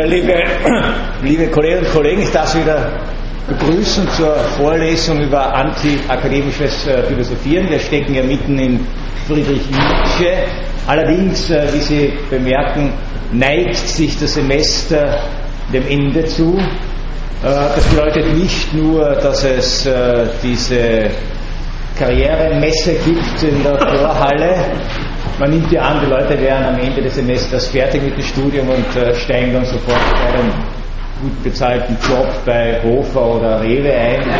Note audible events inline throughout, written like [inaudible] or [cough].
Ja, liebe, [clears throat] liebe Kolleginnen und Kollegen, ich darf Sie wieder begrüßen zur Vorlesung über anti-akademisches äh, Philosophieren. Wir stecken ja mitten in Friedrich Nietzsche. Allerdings, äh, wie Sie bemerken, neigt sich das Semester dem Ende zu. Äh, das bedeutet nicht nur, dass es diese Karrieremesse gibt in der Vorhalle, man nimmt ja an, die Leute wären am Ende des Semesters fertig mit dem Studium und äh, steigen dann sofort bei einem gut bezahlten Job bei Hofer oder Rewe ein, [laughs]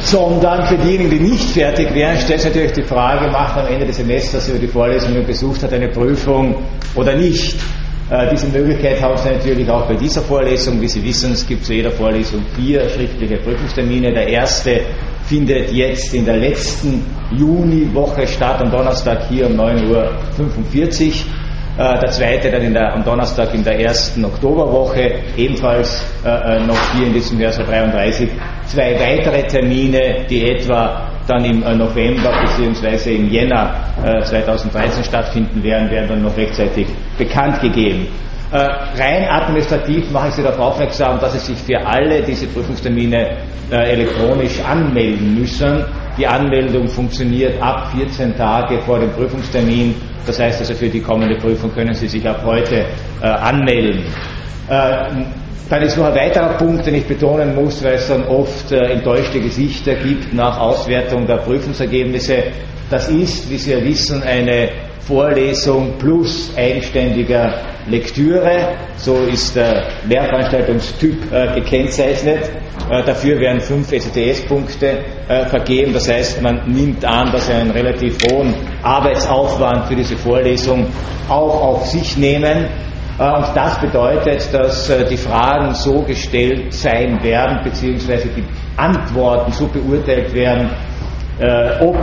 sondern für diejenigen, die nicht fertig wären, stellt sich natürlich die Frage, macht am Ende des Semesters über die Vorlesungen besucht hat eine Prüfung oder nicht. Äh, diese Möglichkeit haben Sie natürlich auch bei dieser Vorlesung. Wie Sie wissen, es gibt zu jeder Vorlesung vier schriftliche Prüfungstermine. Der erste findet jetzt in der letzten Juniwoche statt, am Donnerstag hier um 9.45 Uhr. Äh, der zweite dann in der, am Donnerstag in der ersten Oktoberwoche, ebenfalls äh, äh noch hier in diesem Jahr so 33. Zwei weitere Termine, die etwa dann im äh, November bzw. im Jänner äh, 2013 stattfinden werden, werden dann noch rechtzeitig bekannt gegeben. Äh, rein administrativ mache ich Sie darauf aufmerksam, dass Sie sich für alle diese Prüfungstermine elektronisch anmelden müssen. Die Anmeldung funktioniert ab 14 Tage vor dem Prüfungstermin. Das heißt also, für die kommende Prüfung können Sie sich ab heute äh, anmelden. Äh, dann ist noch ein weiterer Punkt, den ich betonen muss, weil es dann oft äh, enttäuschte Gesichter gibt nach Auswertung der Prüfungsergebnisse. Das ist, wie Sie ja wissen, eine Vorlesung plus eigenständiger Lektüre. So ist der Lehrveranstaltungstyp äh, gekennzeichnet. Äh, dafür werden fünf STS-Punkte äh, vergeben. Das heißt, man nimmt an, dass Sie einen relativ hohen Arbeitsaufwand für diese Vorlesung auch auf sich nehmen. Äh, und das bedeutet, dass äh, die Fragen so gestellt sein werden, beziehungsweise die Antworten so beurteilt werden, ob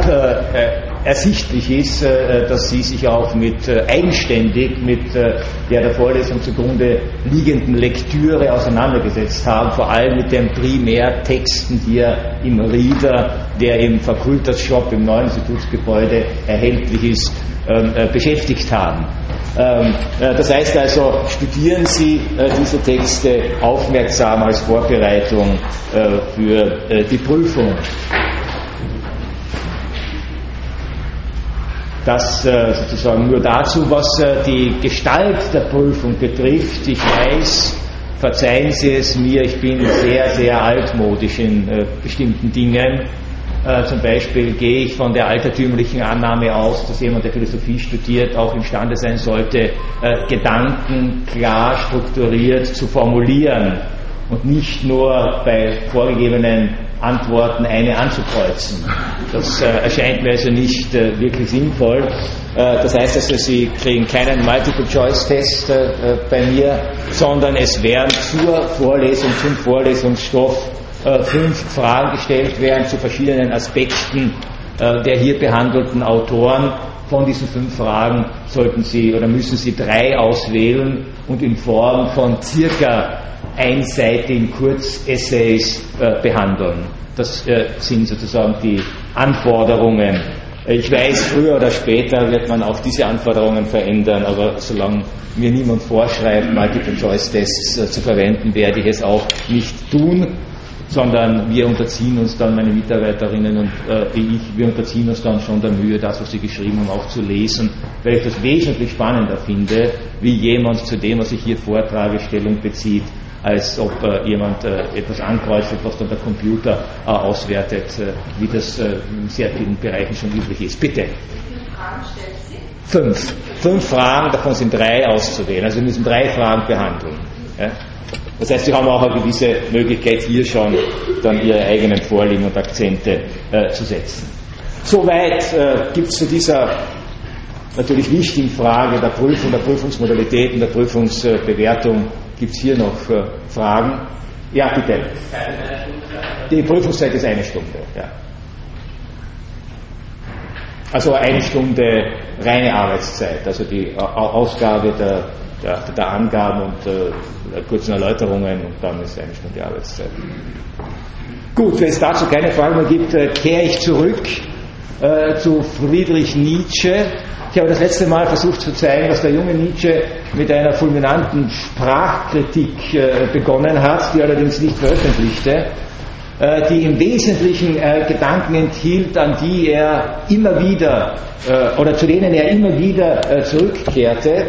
ersichtlich ist, äh, dass Sie sich auch mit äh, eigenständig mit äh, der der Vorlesung zugrunde liegenden Lektüre auseinandergesetzt haben, vor allem mit den Primärtexten hier im Reader, der im Fakultas-Shop im neuen Institutsgebäude erhältlich ist, ähm, beschäftigt haben. Ähm, das heißt also, studieren Sie diese Texte aufmerksam als Vorbereitung für die Prüfung. Das äh, sozusagen nur dazu, was äh, die Gestalt der Prüfung betrifft. Ich weiß, verzeihen Sie es mir, ich bin sehr, sehr altmodisch in äh, bestimmten Dingen. Zum Beispiel gehe ich von der altertümlichen Annahme aus, dass jemand, der Philosophie studiert, auch imstande sein sollte, Gedanken klar strukturiert zu formulieren und nicht nur bei vorgegebenen Antworten eine anzukreuzen. Das äh, erscheint mir also nicht äh, wirklich sinnvoll. Äh, das heißt also, Sie kriegen keinen Multiple-Choice-Test äh, äh, bei mir, sondern es werden zur Vorlesung, zum Vorlesungsstoff äh, fünf Fragen gestellt werden zu verschiedenen Aspekten der hier behandelten Autoren. Von diesen fünf Fragen sollten Sie oder müssen Sie drei auswählen und in Form von circa einseitigen Kurzessays äh, behandeln. Das äh, sind sozusagen die Anforderungen. Ich weiß, früher oder später wird man auch diese Anforderungen verändern, aber solange mir niemand vorschreibt, Multiple-Choice-Tests äh, zu verwenden, werde ich es auch nicht tun, sondern wir unterziehen uns dann, meine Mitarbeiterinnen und äh, ich, wir unterziehen uns dann schon der Mühe, das, was sie geschrieben haben, auch zu lesen, weil ich das wesentlich spannender finde, wie jemand zu dem, was ich hier vortrage, Stellung bezieht, als ob äh, jemand äh, etwas ankreuzt, was dann der Computer äh, auswertet, äh, wie das äh, in sehr vielen Bereichen schon üblich ist. Bitte. Fünf. Fünf Fragen, davon sind drei auszuwählen. Also wir müssen drei Fragen behandeln. Ja? Das heißt, Sie haben auch eine gewisse Möglichkeit, hier schon dann Ihre eigenen Vorlieben und Akzente äh, zu setzen. Soweit äh, gibt es zu dieser natürlich wichtigen Frage der Prüfung, der Prüfungsmodalitäten, der Prüfungsbewertung Gibt es hier noch äh, Fragen? Ja, bitte. Die Prüfungszeit ist eine Stunde. Ja. Also eine Stunde reine Arbeitszeit, also die Ausgabe der, der Angaben und äh, kurzen Erläuterungen und dann ist eine Stunde Arbeitszeit. Gut, wenn es dazu keine Fragen mehr gibt, äh, kehre ich zurück äh, zu Friedrich Nietzsche Ich habe das letzte Mal versucht zu zeigen, dass der junge Nietzsche mit einer fulminanten Sprachkritik äh, begonnen hat, die allerdings nicht veröffentlichte, äh, die im Wesentlichen äh, Gedanken enthielt, an die er immer wieder oder zu denen er immer wieder zurückkehrte.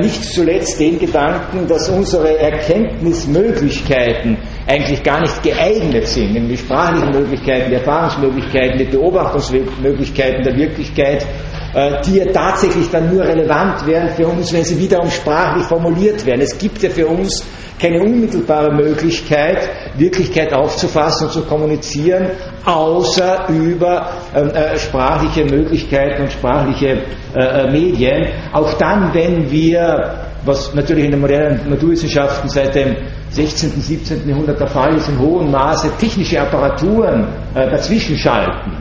Nicht zuletzt den Gedanken, dass unsere Erkenntnismöglichkeiten eigentlich gar nicht geeignet sind, nämlich sprachlichen Möglichkeiten, die Erfahrungsmöglichkeiten, die Beobachtungsmöglichkeiten der Wirklichkeit, äh, die ja tatsächlich dann nur relevant werden für uns, wenn sie wiederum sprachlich formuliert werden. Es gibt ja für uns keine unmittelbare Möglichkeit, Wirklichkeit aufzufassen und zu kommunizieren, außer über ähm, äh, sprachliche Möglichkeiten und sprachliche äh, äh Medien. Auch dann, wenn wir, was natürlich in den modernen Naturwissenschaften seit dem 16., 17. Jahrhundert der Fall ist, in hohem Maße technische Apparaturen äh, dazwischen schalten.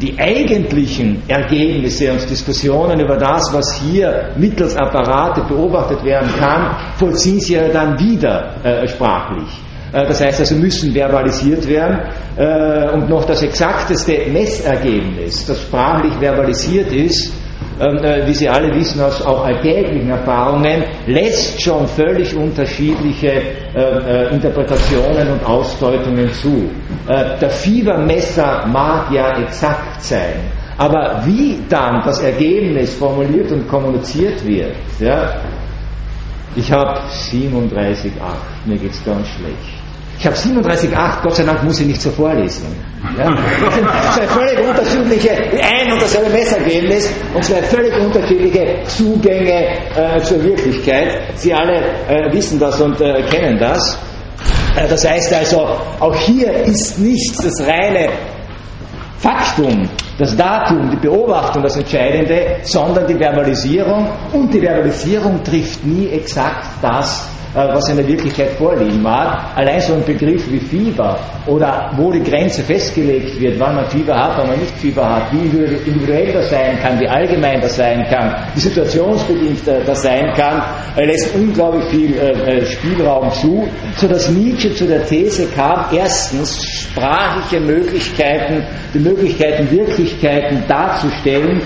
Die eigentlichen Ergebnisse und Diskussionen über das, was hier mittels Apparate beobachtet werden kann, vollziehen sie ja dann wieder äh, sprachlich. Äh, das heißt also, müssen verbalisiert werden. Äh, und noch das exakteste Messergebnis, das sprachlich verbalisiert ist, ähm, äh, wie Sie alle wissen aus auch alltäglichen Erfahrungen, lässt schon völlig unterschiedliche Interpretationen und Ausdeutungen zu. Der Fiebermesser mag ja exakt sein, aber wie dann das Ergebnis formuliert und kommuniziert wird, ja, ich habe 37,8, mir geht es ganz schlecht. Ich habe 37,8, Gott sei Dank muss ich nicht zur Vorlesung. Ja? Zwei völlig unterschiedliche, ein und dasselbe Messergebnis und zwei völlig unterschiedliche Zugänge äh, zur Wirklichkeit. Sie alle äh, wissen das und äh, kennen das. Äh, das heißt also, auch hier ist nicht das reine Faktum, das Datum, die Beobachtung das Entscheidende, sondern die Verbalisierung. Und die Verbalisierung trifft nie exakt das, was in der Wirklichkeit vorliegen mag. Allein so ein Begriff wie Fieber oder wo die Grenze festgelegt wird, wann man Fieber hat, wann man nicht Fieber hat, wie individuell das sein kann, wie allgemein das sein kann, wie situationsbedingt äh, das sein kann, äh, lässt unglaublich viel Spielraum zu, sodass Nietzsche zu der These kam, erstens sprachliche Möglichkeiten, die Möglichkeiten, Wirklichkeiten darzustellen,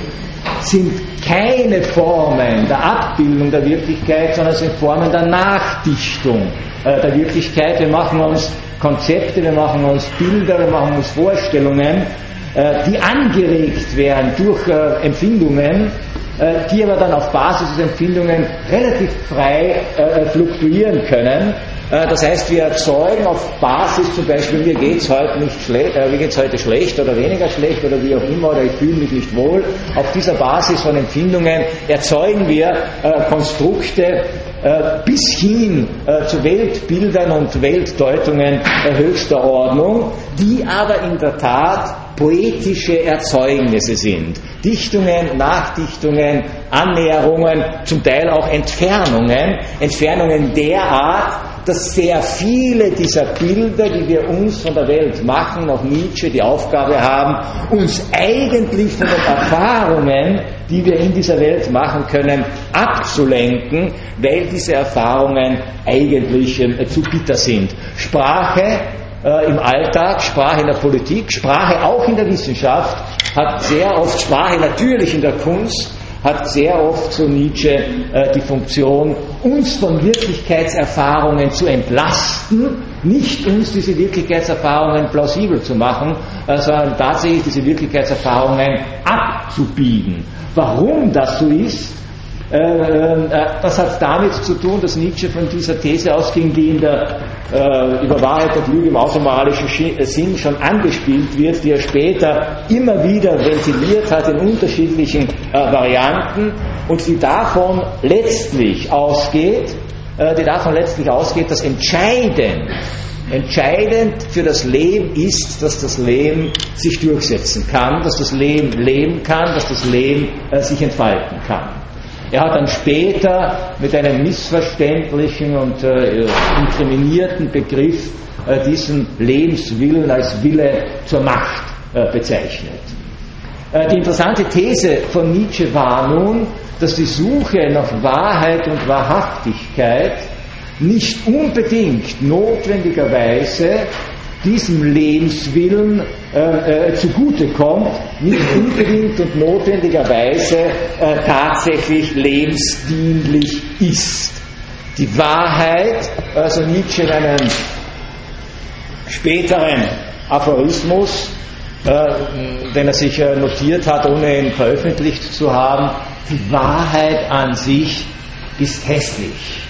sind keine Formen der Abbildung der Wirklichkeit, sondern sind Formen der Nachdichtung äh, der Wirklichkeit. Wir machen uns Konzepte, wir machen uns Bilder, wir machen uns Vorstellungen, äh, die angeregt werden durch äh, Empfindungen, die aber dann auf Basis dieser Empfindungen relativ frei fluktuieren können das heißt, wir erzeugen auf Basis zum Beispiel, mir geht es heute nicht schlecht, äh, heute schlecht oder weniger schlecht oder wie auch immer, oder ich fühle mich nicht wohl. Auf dieser Basis von Empfindungen erzeugen wir äh, Konstrukte äh, bis hin äh, zu Weltbildern und Weltdeutungen höchster Ordnung, die aber in der Tat poetische Erzeugnisse sind. Dichtungen, Nachdichtungen, Annäherungen, zum Teil auch Entfernungen, Entfernungen der Art, dass sehr viele dieser Bilder, die wir uns von der Welt machen, nach Nietzsche die Aufgabe haben, uns eigentlich von den Erfahrungen, die wir in dieser Welt machen können, abzulenken, weil diese Erfahrungen eigentlich äh, zu bitter sind. Sprache äh, im Alltag, Sprache in der Politik, Sprache auch in der Wissenschaft, hat sehr oft Sprache natürlich in der Kunst, hat sehr oft so Nietzsche äh, die Funktion, uns von Wirklichkeitserfahrungen zu entlasten, nicht uns diese Wirklichkeitserfahrungen plausibel zu machen, äh, sondern tatsächlich diese Wirklichkeitserfahrungen abzubiegen. Warum das so ist, das hat damit zu tun, dass Nietzsche von dieser These ausging, die in der äh, über Wahrheit und Lüge im automoralischen Sinn schon angespielt wird, die er später immer wieder ventiliert hat in unterschiedlichen Varianten und die davon letztlich ausgeht, die davon letztlich ausgeht, dass entscheidend Entscheidend für das Leben ist, dass das Leben sich durchsetzen kann, dass das Leben leben kann, dass das Leben äh, sich entfalten kann. Er hat dann später mit einem missverständlichen und äh, inkriminierten Begriff äh, diesen Lebenswillen als Wille zur Macht äh, bezeichnet. Äh, die interessante These von Nietzsche war nun, dass die Suche nach Wahrheit und Wahrhaftigkeit nicht unbedingt notwendigerweise diesem Lebenswillen äh, äh, zugutekommt, nicht unbedingt und notwendigerweise äh, tatsächlich lebensdienlich ist. Die Wahrheit, also Nietzsche in einem späteren Aphorismus, äh, den er sich äh, notiert hat, ohne ihn veröffentlicht zu haben, die Wahrheit an sich ist hässlich.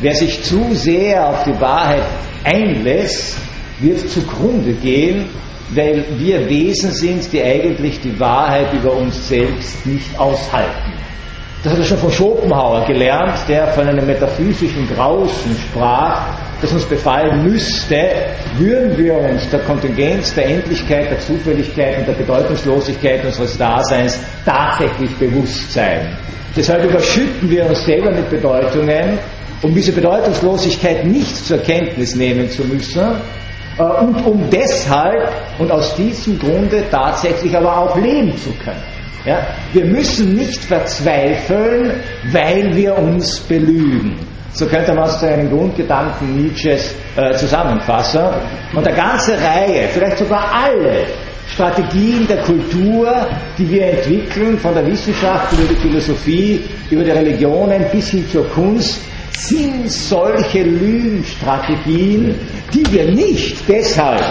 Wer sich zu sehr auf die Wahrheit einlässt, wird zugrunde gehen, weil wir Wesen sind, die eigentlich die Wahrheit über uns selbst nicht aushalten. Das hat er schon von Schopenhauer gelernt, der von einem metaphysischen Draußen sprach, das uns befallen müsste, würden wir uns der Kontingenz, der Endlichkeit, der Zufälligkeit und der Bedeutungslosigkeit unseres Daseins tatsächlich bewusst sein. Deshalb überschütten wir uns selber mit Bedeutungen, um diese Bedeutungslosigkeit nicht zur Kenntnis nehmen zu müssen und um deshalb und aus diesem Grunde tatsächlich aber auch leben zu können. Ja? Wir müssen nicht verzweifeln, weil wir uns belügen. So könnte man es zu einem Grundgedanken Nietzsches äh, zusammenfassen. Und eine ganze Reihe, vielleicht sogar alle Strategien der Kultur, die wir entwickeln, von der Wissenschaft über die Philosophie, über die Religionen bis hin zur Kunst, sind solche Lügenstrategien, die wir nicht deshalb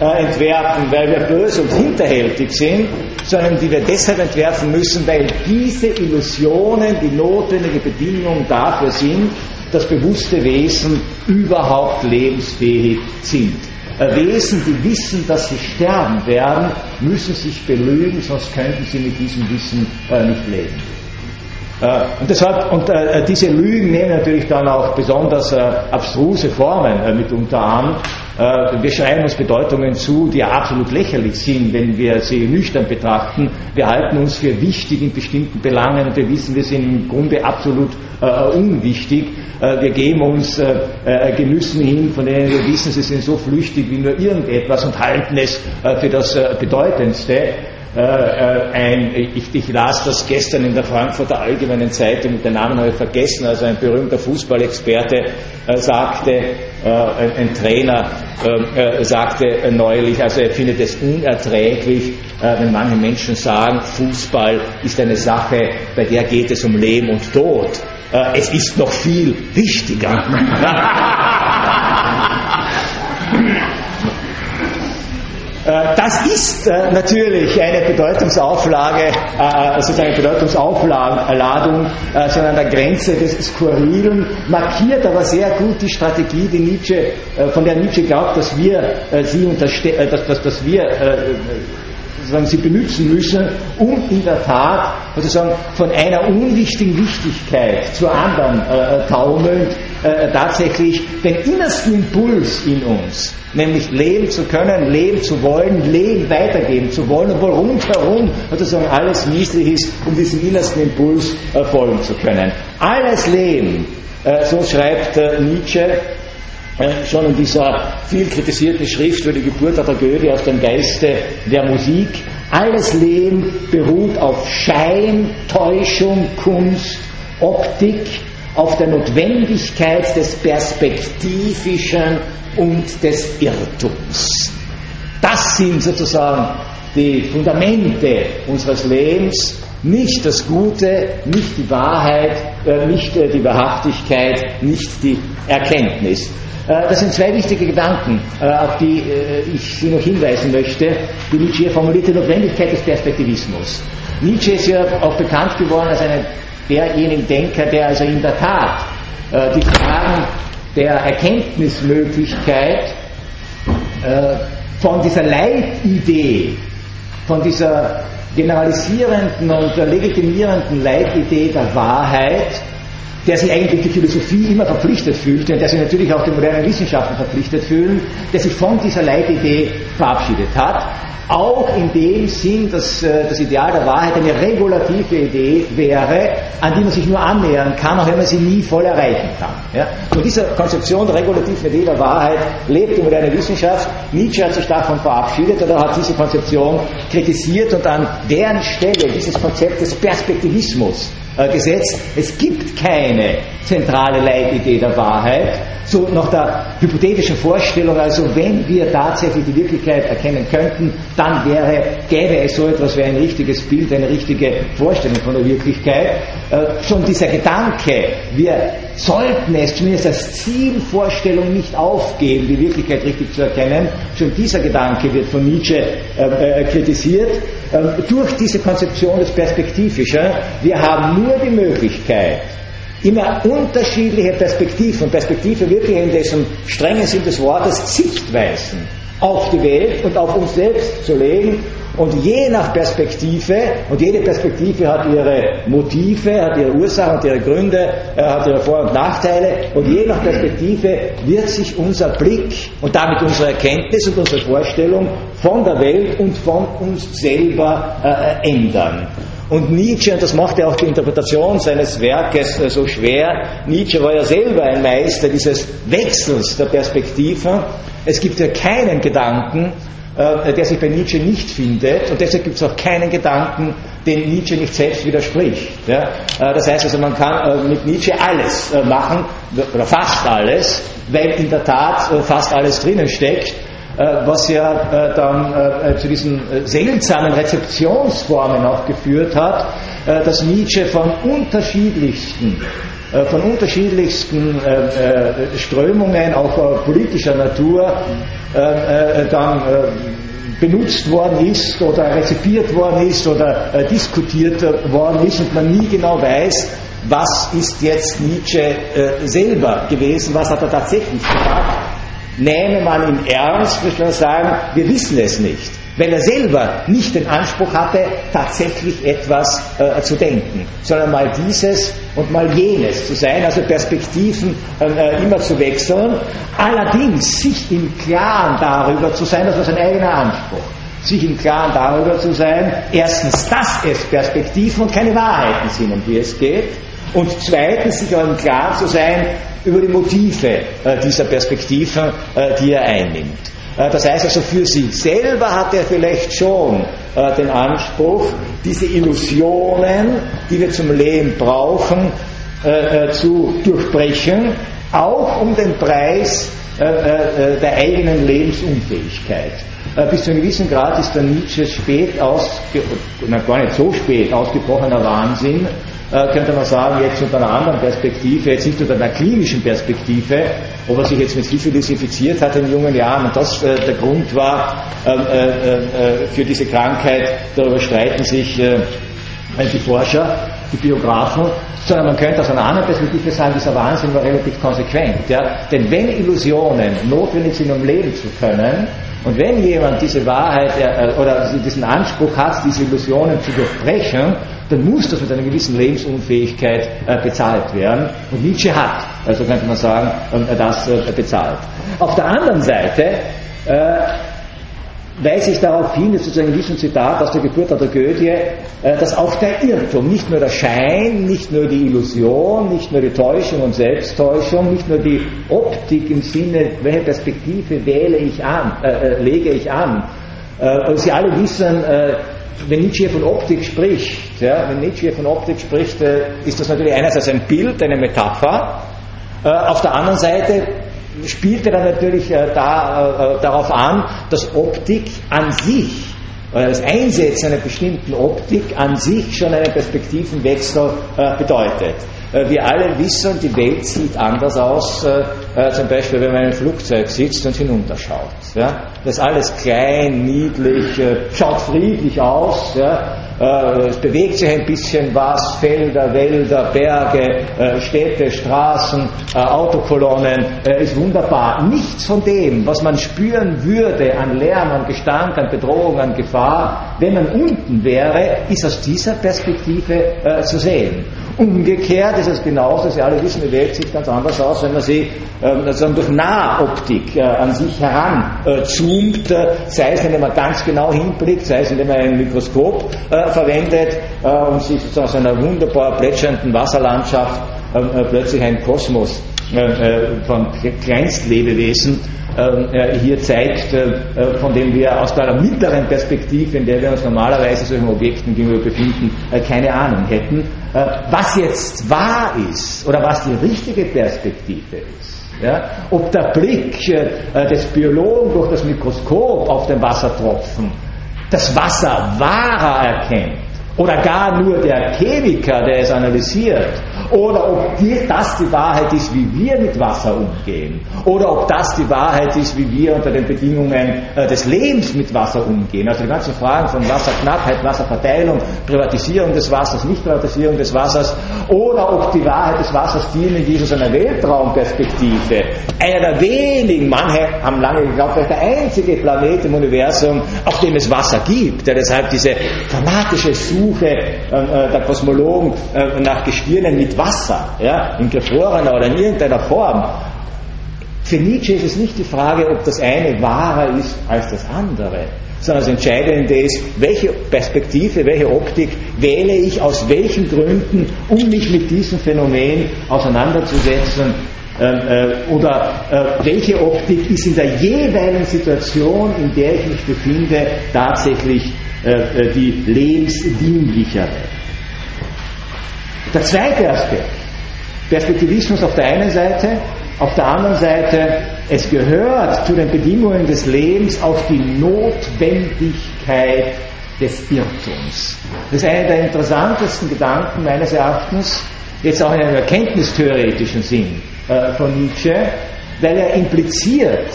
äh, entwerfen, weil wir böse und hinterhältig sind, sondern die wir deshalb entwerfen müssen, weil diese Illusionen die notwendige Bedingung dafür sind, dass bewusste Wesen überhaupt lebensfähig sind. Äh, Wesen, die wissen, dass sie sterben werden, müssen sich belügen, sonst könnten sie mit diesem Wissen äh, nicht leben. Äh, und deshalb, und äh, diese Lügen nehmen natürlich dann auch besonders äh, abstruse Formen äh, mitunter an. Äh, wir schreiben uns Bedeutungen zu, die absolut lächerlich sind, wenn wir sie nüchtern betrachten. Wir halten uns für wichtig in bestimmten Belangen und wir wissen, wir sind im Grunde absolut äh, unwichtig. wir geben uns Genüssen hin, von denen wir wissen, sie sind so flüchtig wie nur irgendetwas und halten es für das Bedeutendste. Äh, äh, ein, ich, ich, las das gestern in der Frankfurter Allgemeinen Zeitung, den Namen habe ich vergessen, also ein berühmter Fußballexperte äh, sagte, äh, ein, ein, Trainer äh, sagte neulich, also er findet es unerträglich, wenn manche Menschen sagen, Fußball ist eine Sache, bei der geht es um Leben und Tod. es ist noch viel wichtiger. [laughs] [laughs] Äh, das ist äh, natürlich eine Bedeutungsauflage, äh, sozusagen eine Bedeutungsaufladung schon an der Grenze des Skurrilen, markiert aber sehr gut die Strategie, die Nietzsche, von der Nietzsche glaubt, dass wir sie unterstellen, dass, dass, dass wir sozusagen sie benutzen müssen, um in der Tat sozusagen von einer unwichtigen Wichtigkeit zur anderen äh, taumelnd äh, tatsächlich den innersten Impuls in uns, nämlich leben zu können, leben zu wollen, Leben weitergeben zu wollen, obwohl rundherum sozusagen alles mieslich ist, um diesem innersten Impuls äh, folgen zu können. Alles Leben, äh, so schreibt äh, Nietzsche, äh, schon in dieser viel kritisierten Schrift über die Geburt der Tragödie aus dem Geiste der Musik. Alles Leben beruht auf Schein, Täuschung, Kunst, Optik, auf der Notwendigkeit des Perspektivischen und des Irrtums. Das sind sozusagen die Fundamente unseres Lebens, nicht das Gute, nicht die Wahrheit, äh, nicht äh, die Wahrhaftigkeit, nicht die Erkenntnis. Äh, das sind zwei wichtige Gedanken, auf die ich Sie noch hinweisen möchte, die Nietzsche hier formuliert, die Notwendigkeit des Perspektivismus. Nietzsche ist ja auch bekannt geworden als einer derjenigen Denker, der also in der Tat die Fragen der Erkenntnismöglichkeit von dieser Leitidee, von dieser generalisierenden und legitimierenden Leitidee der Wahrheit der sich eigentlich die Philosophie immer verpflichtet fühlt und der sich natürlich auch den modernen Wissenschaften verpflichtet fühlt, der sich von dieser Leitidee verabschiedet hat. Auch in dem Sinn, dass äh, das Ideal der Wahrheit eine regulative Idee wäre, an die man sich nur annähern kann, auch wenn man sie nie voll erreichen kann. Ja? Und diese Konzeption der regulativen Idee der Wahrheit lebt die moderne Wissenschaft. Nietzsche hat sich davon verabschiedet oder hat diese Konzeption kritisiert und an deren Stelle dieses Konzept des Perspektivismus äh, gesetzt. Es gibt keine zentrale Leitidee der Wahrheit, so nach der hypothetischen Vorstellung, also wenn wir tatsächlich die Wirklichkeit erkennen könnten, dann wäre, gäbe es so etwas wie ein richtiges Bild, eine richtige Vorstellung von der Wirklichkeit. Äh, schon dieser Gedanke, wir sollten es zumindest als Zielvorstellung nicht aufgeben, die Wirklichkeit richtig zu erkennen, schon dieser Gedanke wird von Nietzsche äh, äh, kritisiert, ähm, durch diese Konzeption des Perspektivischen. Wir haben nur die Möglichkeit, immer unterschiedliche Perspektiven, Perspektive wirklich in dessen strengen Sinn des Wortes, Sichtweisen auf die Welt und auf uns selbst zu legen und je nach Perspektive, und jede Perspektive hat ihre Motive, hat ihre Ursachen, hat ihre Gründe, äh, hat ihre Vor- und Nachteile, und je nach Perspektive wird sich unser Blick und damit unsere Erkenntnis und unsere Vorstellung von der Welt und von uns selber äh, ändern. Und Nietzsche, und das macht ja auch die Interpretation seines Werkes äh, so schwer, Nietzsche war ja selber ein Meister dieses Wechsels der Perspektiven. Es gibt ja keinen Gedanken, der sich bei Nietzsche nicht findet und deshalb gibt es auch keinen Gedanken, den Nietzsche nicht selbst widerspricht. Ja? Äh, das heißt also, man kann äh, mit Nietzsche alles machen, oder fast alles, weil in der Tat fast alles drinnen steckt, was ja dann zu diesen seltsamen Rezeptionsformen auch geführt hat, dass Nietzsche von unterschiedlichsten von unterschiedlichsten Strömungen, auch politischer Natur, äh, äh, dann äh, benutzt worden ist oder rezipiert worden ist oder äh, diskutiert worden ist und man nie genau weiß, was ist jetzt Nietzsche äh, selber gewesen, was hat er tatsächlich gesagt. Nähme man im Ernst, muss man sagen, wir wissen es nicht weil er selber nicht den Anspruch hatte, tatsächlich etwas äh, zu denken, sondern mal dieses und mal jenes zu sein, also Perspektiven äh, immer zu wechseln, allerdings sich im Klaren darüber zu sein, das war sein eigener Anspruch, sich im Klaren darüber zu sein, erstens, dass es Perspektiven und keine Wahrheiten sind, um die es geht, und zweitens sich auch im Klaren zu sein über die Motive äh, dieser Perspektiven, äh, die er einnimmt. Äh, das heißt also, für sich selber hat er vielleicht schon äh, den Anspruch, diese Illusionen, die wir zum Leben brauchen, äh, zu durchbrechen, auch um den Preis der eigenen Lebensunfähigkeit. Bis zu einem gewissen Grad ist der Nietzsche spät na, gar nicht so spät ausgebrochener Wahnsinn, äh, könnte man sagen, jetzt unter einer anderen Perspektive, jetzt nicht unter einer klinischen Perspektive, ob er sich jetzt mit Syphilis infiziert hat in jungen Jahren und das äh, der Grund war ähm, äh, äh, für diese Krankheit, darüber streiten sich äh, die Forscher, die Biografen, sondern man könnte aus einer anderen Perspektive sagen, dieser Wahnsinn war relativ konsequent. Ja? Denn wenn Illusionen notwendig sind, um leben zu können, und wenn jemand diese Wahrheit äh, oder diesen Anspruch hat, diese Illusionen zu durchbrechen, dann muss das mit einer gewissen Lebensunfähigkeit äh, bezahlt werden. Und Nietzsche hat, also könnte man sagen, äh, das bezahlt. Auf der anderen Seite weise ich darauf hin, das ist sozusagen in diesem Zitat aus der Geburt der Tragödie, äh, dass auch der Irrtum, nicht nur der Schein, nicht nur die Illusion, nicht nur die Täuschung und Selbsttäuschung, nicht nur die Optik im Sinne, welche Perspektive wähle ich an, äh, lege ich an, und Sie alle wissen, wenn Nietzsche von Optik spricht, ja, wenn Nietzsche von Optik spricht, äh, ist das natürlich einerseits ein Bild, eine Metapher. Äh, auf der anderen Seite spielt er dann natürlich äh, da, äh, darauf an, dass Optik an sich oder das Einsetzen einer bestimmten Optik an sich schon einen Perspektivenwechsel äh, bedeutet. Äh, wir alle wissen, die Welt sieht anders aus, äh, äh, zum Beispiel wenn man in einem Flugzeug sitzt und hinunterschaut. Ja? Das ist alles klein, niedlich, schaut friedlich aus. Ja? es bewegt sich ein bisschen was, Felder, Wälder, Berge, Städte, Straßen, Autokolonnen, ist wunderbar. Nichts von dem, was man spüren würde an Lärm, an Gestank, an Bedrohung, an Gefahr, wenn man unten wäre, ist aus dieser Perspektive zu sehen. Umgekehrt ist es genauso, Sie alle wissen, die Welt sieht ganz anders aus, wenn man sie ähm, also durch Nahoptik äh, an sich heranzoomt, äh, sei es, indem man ganz genau hinblickt, sei es, indem man ein Mikroskop äh, verwendet äh, und sich aus einer wunderbar plätschernden Wasserlandschaft ähm, äh, plötzlich ein Kosmos äh, von Kleinstlebewesen ähm, hier zeigt, äh, von dem wir aus einer mittleren Perspektive, in der wir uns normalerweise solchen Objekten gegenüber befinden, äh, keine Ahnung hätten. Äh, was jetzt wahr ist oder was die richtige Perspektive ist, Ja? Ob der Blick äh, des Biologen durch das Mikroskop auf den Wassertropfen das Wasser wahrer erkennt oder gar nur der Chemiker, der es analysiert, oder ob das die Wahrheit ist, wie wir mit Wasser umgehen, oder ob das die Wahrheit ist, wie wir unter den Bedingungen äh, des Lebens mit Wasser umgehen. Also die ganzen Fragen von Wasserknappheit, Wasserverteilung, Privatisierung des Wassers, Nichtprivatisierung des Wassers, oder ob die Wahrheit des Wassers dienen Jesus einer Weltraumperspektive, einer der wenigen, manche haben lange geglaubt, der einzige Planet im Universum, auf dem es Wasser gibt, der deshalb diese dramatische Suche Suche äh, äh, der Kosmologen äh, nach Gestirnen mit Wasser, ja, in gefrorener oder in irgendeiner Form. Für Nietzsche ist es nicht die Frage, ob das eine wahrer ist als das andere, sondern das Entscheidende ist, welche Perspektive, welche Optik wähle ich aus welchen Gründen, um mich mit diesem Phänomen auseinanderzusetzen ähm, äh, oder welche Optik ist in der jeweiligen Situation, in der ich mich befinde, tatsächlich äh, äh, die lebensdienlichere. Der zweite Aspekt, Perspektivismus auf der einen Seite, auf der anderen Seite, es gehört zu den Bedingungen des Lebens auf die Notwendigkeit des Irrtums. Das ist einer der interessantesten Gedanken meines Erachtens, jetzt auch in einem erkenntnistheoretischen Sinn äh, von Nietzsche, weil er impliziert,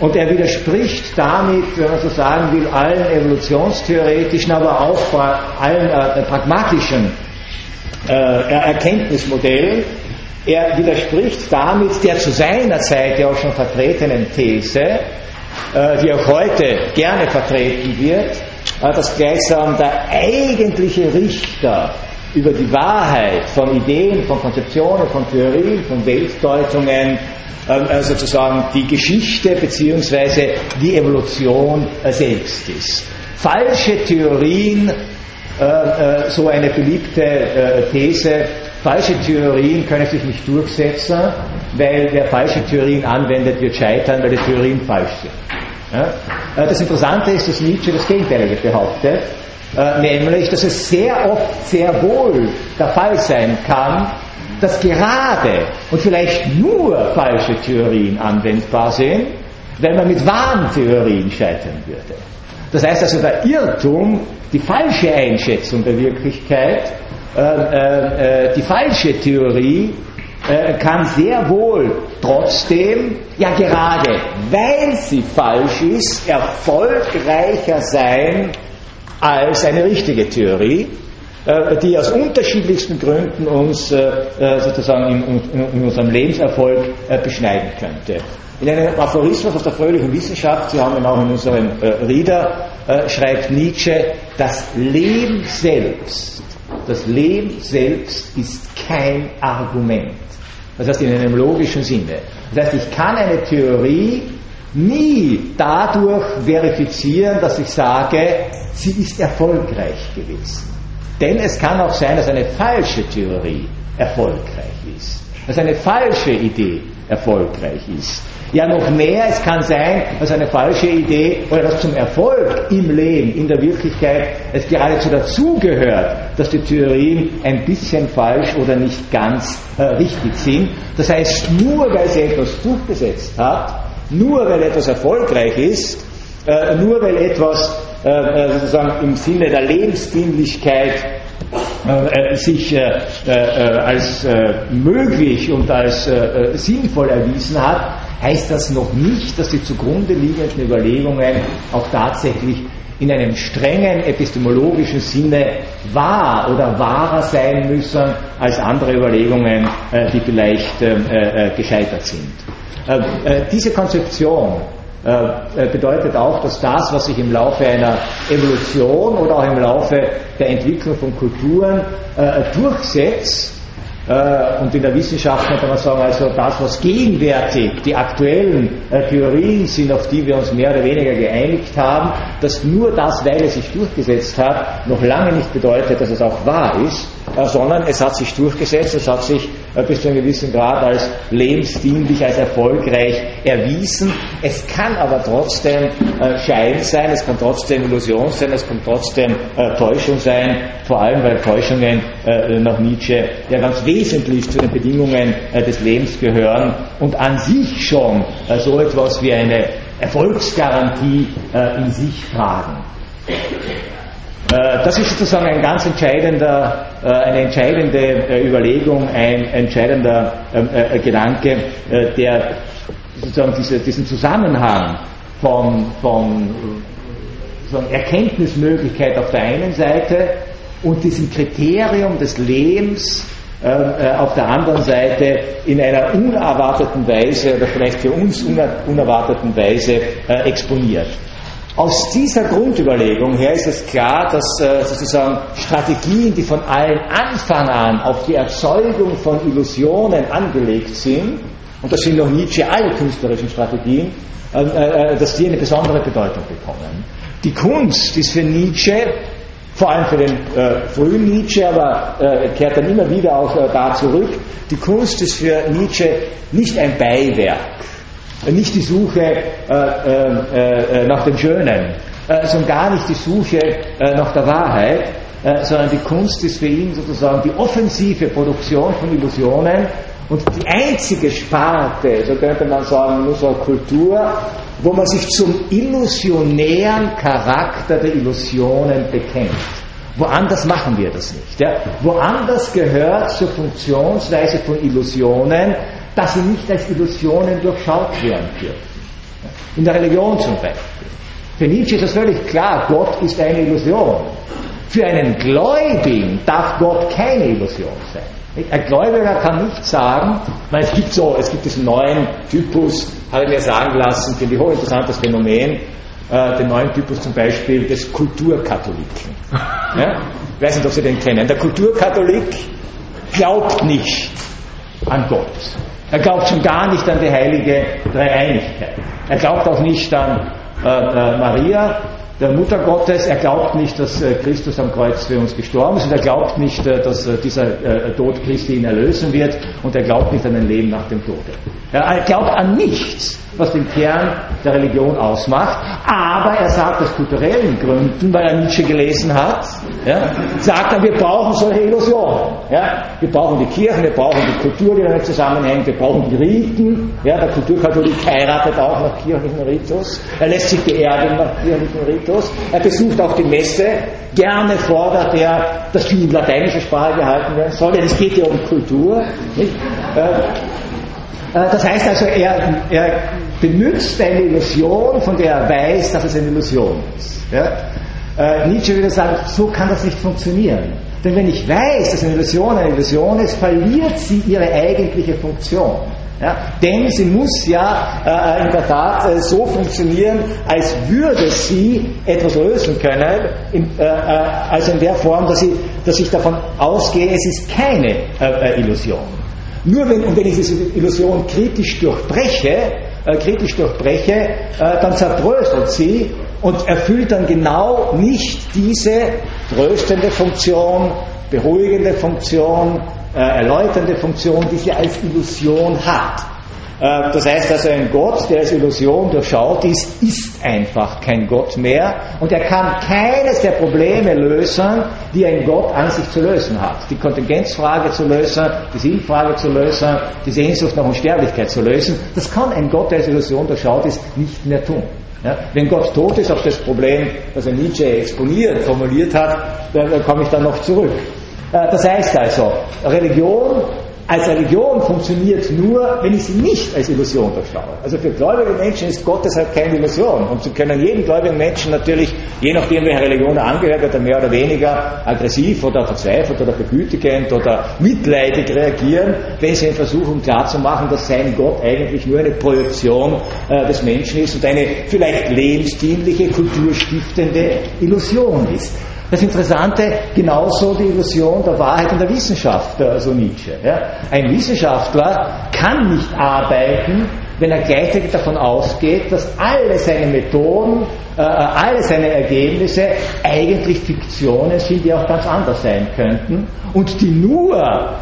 und er widerspricht damit, wenn man so sagen will, allen evolutionstheoretischen, aber auch allen äh, pragmatischen äh, Erkenntnismodellen. Er widerspricht damit der zu seiner Zeit ja auch schon vertretenen These, äh, die auch heute gerne vertreten wird, äh, dass gleichsam der eigentliche Richter über die Wahrheit von Ideen, von Konzeptionen, von Theorien, von Weltdeutungen ähm, äh, sozusagen die Geschichte bzw. die Evolution äh, selbst ist. Falsche Theorien, äh, so eine beliebte These, falsche Theorien können sich nicht durchsetzen, weil wer falsche Theorien anwendet, wird scheitern, weil die Theorien falsch sind. Das Interessante ist, dass Nietzsche das Gegenteilige behauptet, nämlich, dass es sehr oft sehr wohl der Fall sein kann, dass gerade und vielleicht nur falsche Theorien anwendbar sind, wenn man mit wahren Theorien scheitern würde. Das heißt also, der Irrtum, die falsche Einschätzung der Wirklichkeit, äh, äh, äh die falsche Theorie äh, kann sehr wohl trotzdem, ja gerade weil sie falsch ist, erfolgreicher sein als eine richtige Theorie. Äh, die aus unterschiedlichsten Gründen uns äh, äh, sozusagen in, unserem Lebenserfolg beschneiden könnte. In einem Aphorismus aus der fröhlichen Wissenschaft, Sie haben ihn auch in unserem Rieder, schreibt Nietzsche, das Leben selbst, das Leben selbst ist kein Argument. Das heißt in einem logischen Sinne. Das heißt, ich kann eine Theorie nie dadurch verifizieren, dass ich sage, sie ist erfolgreich gewesen. Denn es kann auch sein, dass eine falsche Theorie erfolgreich ist, dass eine falsche Idee erfolgreich ist. Ja, noch mehr, es kann sein, dass eine falsche Idee oder dass zum Erfolg im Leben, in der Wirklichkeit, es geradezu dazugehört, dass die Theorien ein bisschen falsch oder nicht ganz äh, richtig sind. Das heißt, nur weil sie etwas durchgesetzt hat, nur weil etwas erfolgreich ist, äh, nur weil etwas äh, äh, sozusagen im Sinne der Lebensdienlichkeit äh, sich äh, äh, als möglich und als sinnvoll erwiesen hat, heißt das noch nicht, dass die zugrunde liegenden Überlegungen auch tatsächlich in einem strengen epistemologischen Sinne wahr oder wahrer sein müssen als andere Überlegungen, die vielleicht gescheitert sind. Diese Konzeption äh, bedeutet auch, dass das, was sich im Laufe einer Evolution oder auch im Laufe der Entwicklung von Kulturen äh, durchsetzt, äh, und in der Wissenschaft könnte man sagen, also das, was gegenwärtig die aktuellen äh, Theorien sind, auf die wir uns mehr oder weniger geeinigt haben, dass nur das, weil es sich durchgesetzt hat, noch lange nicht bedeutet, dass es auch wahr ist, äh, sondern es hat sich durchgesetzt, es hat sich bis zu einem gewissen Grad als lebensdienlich, als erfolgreich erwiesen. Es kann aber trotzdem Schein sein, es kann trotzdem Illusion sein, es kann trotzdem Täuschung sein, vor allem weil Täuschungen nach Nietzsche ja ganz wesentlich zu den Bedingungen äh, des Lebens gehören und an sich schon äh, so etwas wie eine Erfolgsgarantie äh, in sich tragen. Äh, das ist sozusagen ein ganz entscheidender, äh, eine entscheidende äh, Überlegung, ein entscheidender ähm, Gedanke, der sozusagen diese, diesen Zusammenhang von, von Erkenntnismöglichkeit auf der einen Seite und diesem Kriterium des Lebens auf der anderen Seite in einer unerwarteten Weise oder vielleicht für uns unerwarteten Weise exponiert. Aus dieser Grundüberlegung her ist es klar, dass äh, sozusagen Strategien, die von allen Anfang an auf die Erzeugung von Illusionen angelegt sind, und das sind noch Nietzsche alle künstlerischen Strategien, äh, äh, dass die eine besondere Bedeutung bekommen. Die Kunst ist für Nietzsche, vor allem für den äh, frühen Nietzsche, aber äh, kehrt dann immer wieder auch äh, da zurück, die Kunst ist für Nietzsche nicht ein Beiwerk nicht die Suche nach dem Schönen, sondern gar nicht die Suche nach der Wahrheit, sondern die Kunst ist für ihn sozusagen die offensive Produktion von Illusionen und die einzige Sparte, so könnte man sagen, unserer Kultur, wo man sich zum illusionären Charakter der Illusionen bekennt. Woanders machen wir das nicht. Ja? Woanders gehört zur Funktionsweise von Illusionen dass sie nicht als Illusionen durchschaut werden dürfen. In der Religion zum Beispiel. Für Nietzsche ist es völlig klar, Gott ist eine Illusion. Für einen Gläubigen darf Gott keine Illusion sein. Ein Gläubiger kann nicht sagen, es gibt so, es gibt diesen neuen Typus, habe ich mir sagen lassen, finde ich hochinteressantes Phänomen, äh, den neuen Typus zum Beispiel des Kulturkatholiken. [laughs] Ja? Ich weiß nicht, ob Sie den kennen. Der Kulturkatholik glaubt nicht an Gott. Er glaubt schon gar nicht an die heilige Dreieinigkeit. Er glaubt auch nicht an äh, äh, Maria, der Mutter Gottes. Er glaubt nicht, dass äh, Christus am Kreuz für uns gestorben ist. Und er glaubt nicht, äh, dass äh, dieser Tod Christi ihn erlösen wird. Und er glaubt nicht an ein Leben nach dem Tode. Er glaubt an nichts was den Kern der Religion ausmacht. Aber er sagt aus kulturellen Gründen, weil er Nietzsche gelesen hat, ja, sagt er, wir brauchen solche Illusionen. Ja. Wir brauchen die Kirchen, wir brauchen die Kultur, die damit zusammenhängt, wir brauchen die Riten. Ja, der Kulturkatholik heiratet auch nach kirchlichen Ritus. Er lässt sich beerdigen nach kirchlichen Ritus. Er besucht auch die Messe. Gerne fordert er, dass die in lateinischer Sprache gehalten werden soll. Denn es geht ja um Kultur. Äh, äh, das heißt also, er, er benutzt eine Illusion, von der er weiß, dass es eine Illusion ist. Äh, Nietzsche würde sagen, so kann das nicht funktionieren. Denn wenn ich weiß, dass eine Illusion eine Illusion ist, verliert sie ihre eigentliche Funktion. Ja? Denn sie muss ja äh, in der Tat äh, so funktionieren, als würde sie etwas lösen können, in, äh, äh also in der Form, dass, sie, dass ich davon ausgehe, es ist keine äh, Illusion. Nur wenn, wenn ich diese Illusion kritisch durchbreche, äh, kritisch durchbreche, äh, dann zerbröselt sie und erfüllt dann genau nicht diese tröstende Funktion, beruhigende Funktion, äh, erläuternde Funktion, die sie als Illusion hat. Äh, das heißt also, ein Gott, der als Illusion durchschaut ist, ist einfach kein Gott mehr und er kann keines der Probleme lösen, die ein Gott an sich zu lösen hat. Die Kontingenzfrage zu lösen, die Sinnfrage zu lösen, die Sehnsucht nach Unsterblichkeit zu lösen, das kann ein Gott, der als Illusion durchschaut ist, nicht mehr tun. Ja, wenn Gott tot ist, auf das Problem, das er Nietzsche exponiert, formuliert hat, da, da komme ich dann noch zurück. Äh, das heißt also, Religion als Religion funktioniert nur, wenn ich sie nicht als Illusion durchschaue. Also für gläubige Menschen ist Gott deshalb keine Illusion. Und sie können jeden gläubigen Menschen natürlich, je nachdem welcher Religion er angehört, er mehr oder weniger aggressiv oder verzweifelt oder begütigend oder mitleidig reagieren, wenn sie versuchen klarzumachen, dass sein Gott eigentlich nur eine Projektion äh, des Menschen ist und eine vielleicht lebensdienliche, kulturstiftende Illusion ist. Das Interessante, genauso die Illusion der Wahrheit in der Wissenschaft, also Nietzsche. Ja. Ein Wissenschaftler kann nicht arbeiten, wenn er gleichzeitig davon ausgeht, dass alle seine Methoden, äh, alle seine Ergebnisse eigentlich Fiktionen sind, die auch ganz anders sein könnten und die nur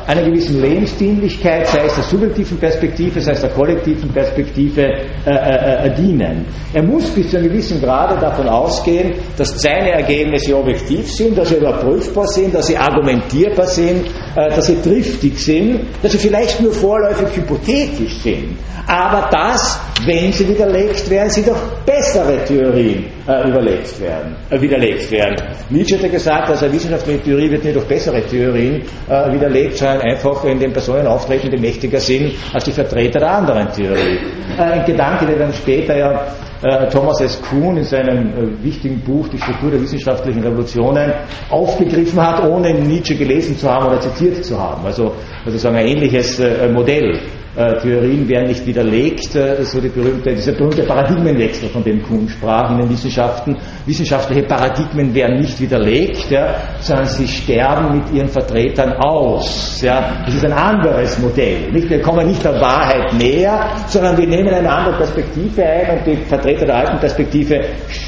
einer gewissen Lebensdienlichkeit, sei es der subjektiven Perspektive, sei es der kollektiven Perspektive, äh, äh, äh, dienen. Er muss bis zu einem gewissen Grade davon ausgehen, dass seine Ergebnisse objektiv sind, dass sie überprüfbar sind, dass sie argumentierbar sind, dass sie triftig sind, dass sie vielleicht nur vorläufig hypothetisch sind, aber dass, wenn sie widerlegt werden, sie durch bessere Theorien äh, überlegt werden, äh, widerlegt werden. Nietzsche hat ja gesagt, also eine wissenschaftliche Theorie wird nicht durch bessere Theorien äh, widerlegt, sondern einfach, wenn den Personen auftreten, die mächtiger sind als die Vertreter der anderen Theorie. Äh, ein Gedanke, der dann später ja äh, Thomas S. Kuhn in seinem äh, wichtigen Buch Die Struktur der wissenschaftlichen Revolutionen aufgegriffen hat, ohne Nietzsche gelesen zu haben oder zitiert zu haben. Also, also sagen ein ähnliches äh, Modell. Äh, Theorien werden nicht widerlegt, äh, so die berühmte, dieser berühmte Paradigmenwechsel, von dem Kuhn sprach in den Wissenschaften. Wissenschaftliche Paradigmen werden nicht widerlegt, ja, sondern sie sterben mit ihren Vertretern aus. Ja. Das ist ein anderes Modell. Nicht? Wir kommen nicht der Wahrheit näher, sondern wir nehmen eine andere Perspektive ein und die Vertreter der alten Perspektive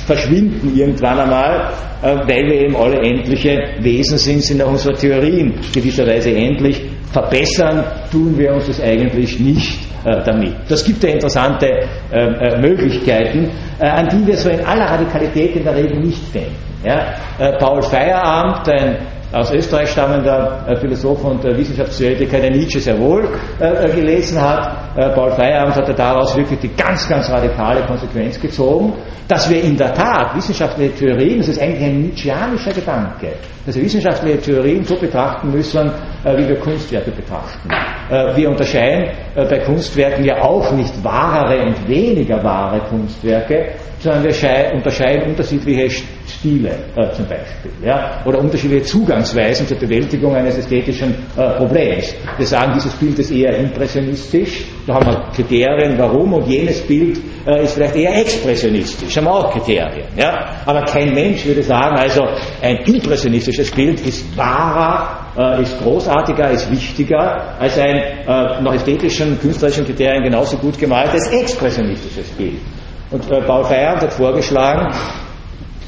verschwinden irgendwann einmal, äh, weil wir eben alle endliche Wesen sind, sind auch unsere Theorien gewisserweise endlich verbessern tun wir uns das eigentlich nicht äh, damit. Das gibt ja interessante äh, äh, Möglichkeiten, äh, an die wir so in aller Radikalität in der Regel nicht denken. Ja? Äh, Paul Feierabend, ein aus Österreich stammender äh, Philosoph und Wissenschaftstheoretiker, der Nietzsche sehr wohl gelesen hat. Paul Feierabend hat daraus wirklich die ganz, ganz radikale Konsequenz gezogen, dass wir in der Tat wissenschaftliche Theorien, das ist eigentlich ein Nietzscheanischer Gedanke, dass wir wissenschaftliche Theorien so betrachten müssen, äh, wie wir Kunstwerke betrachten. Äh, wir unterscheiden äh, bei Kunstwerken ja auch nicht wahrere und weniger wahre Kunstwerke, sondern wir unterscheiden unterschiedliche Stile äh, zum Beispiel, ja, oder unterschiedliche Zugangsweisen zur Bewältigung eines ästhetischen äh, Problems. Wir sagen, dieses Bild ist eher impressionistisch, da haben wir Kriterien, warum, und jenes Bild äh, ist vielleicht eher expressionistisch, haben wir auch Kriterien. Ja? Aber kein Mensch würde sagen, also ein impressionistisches Bild ist wahrer, äh, ist großartiger, ist wichtiger als ein äh, nach ästhetischen, künstlerischen Kriterien genauso gut gemaltes expressionistisches Bild. Und äh, Paul Feyerabend hat vorgeschlagen,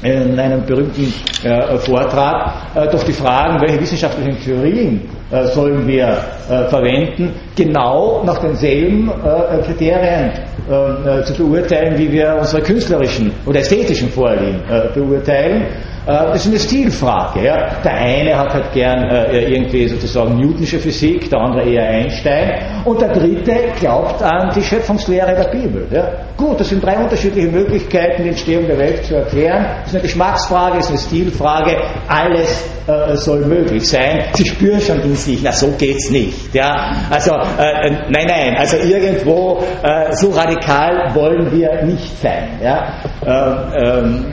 in einem berühmten äh, Vortrag äh, doch die Fragen, welche wissenschaftlichen Theorien äh, sollen wir äh, verwenden, genau nach denselben äh, Kriterien äh, zu beurteilen, wie wir unsere künstlerischen oder ästhetischen Vorlieben beurteilen. Das ist eine Stilfrage. Ja. Der eine hat halt gern äh, irgendwie sozusagen Newtonsche Physik, der andere eher Einstein und der dritte glaubt an die Schöpfungslehre der Bibel. Ja. Gut, das sind drei unterschiedliche Möglichkeiten, die Entstehung der Welt zu erklären. Das ist eine Geschmacksfrage, das ist eine Stilfrage. Alles äh, soll möglich sein. Sie spüren schon in sich, na so geht's nicht. Ja. Also äh, nein, nein, also irgendwo äh, so radikal wollen wir nicht sein. Ja. Ähm, ähm,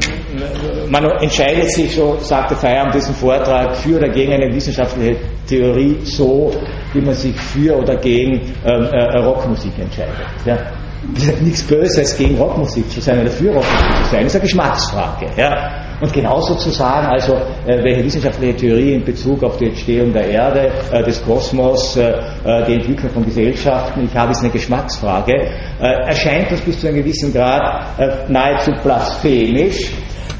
man entscheidet sich, so sagte Feier an diesem Vortrag, für oder gegen eine wissenschaftliche Theorie so, wie man sich für oder gegen ähm, äh, Rockmusik entscheidet. Ja. Nichts Böses gegen Rockmusik zu sein oder für Rockmusik zu sein, ist eine Geschmacksfrage. Ja. Und genauso zu sagen, also äh, welche wissenschaftliche Theorie in Bezug auf die Entstehung der Erde, äh, des Kosmos, äh, äh die Entwicklung von Gesellschaften, ich habe es eine Geschmacksfrage, äh, erscheint uns bis zu einem gewissen Grad äh, nahezu blasphemisch,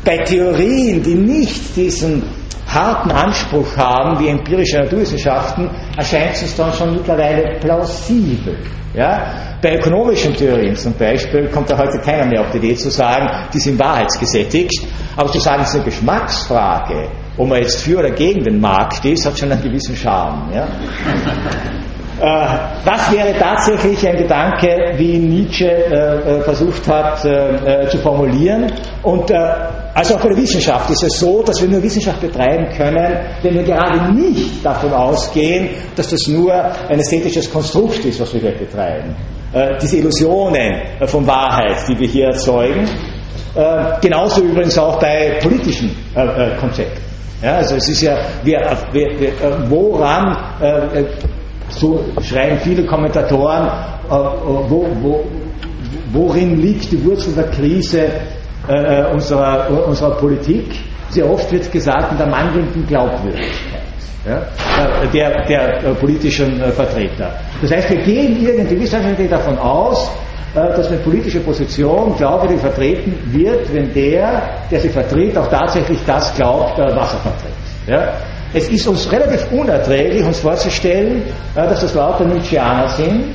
bei Theorien, die nicht diesen harten Anspruch haben wie empirische Naturwissenschaften, erscheint es uns dann schon mittlerweile plausibel. Ja? Bei ökonomischen Theorien zum Beispiel kommt da heute keiner mehr auf die Idee zu sagen, die sind wahrheitsgesättigt, aber zu sagen, es ist eine Geschmacksfrage, ob man jetzt für oder gegen den Markt ist, hat schon einen gewissen Charme. Ja? [laughs] Äh, das wäre tatsächlich ein Gedanke, wie Nietzsche äh, äh, versucht hat zu formulieren. Und also auch bei der Wissenschaft ist es so, dass wir nur Wissenschaft betreiben können, wenn wir gerade nicht davon ausgehen, dass das nur ein ästhetisches Konstrukt ist, was wir hier betreiben. Diese Illusionen von Wahrheit, die wir hier erzeugen. Genauso übrigens auch bei politischen Konzepten. Ja, also es ist ja, wir, wir, wir, woran so schreiben viele Kommentatoren, äh, äh, wo, wo, worin liegt die Wurzel der Krise äh, unserer, unserer Politik? Sehr oft wird gesagt in der mangelnden Glaubwürdigkeit. Ja, der, der politischen Vertreter. Das heißt, wir gehen irgendwie wissenschaftlich davon aus, dass eine politische Position glaubwürdig vertreten wird, wenn der, der sie vertritt, auch tatsächlich das glaubt, was er vertritt. Ja? Es ist uns relativ unerträglich, uns vorzustellen, äh, dass das lauter Nietzscheaner sind, äh,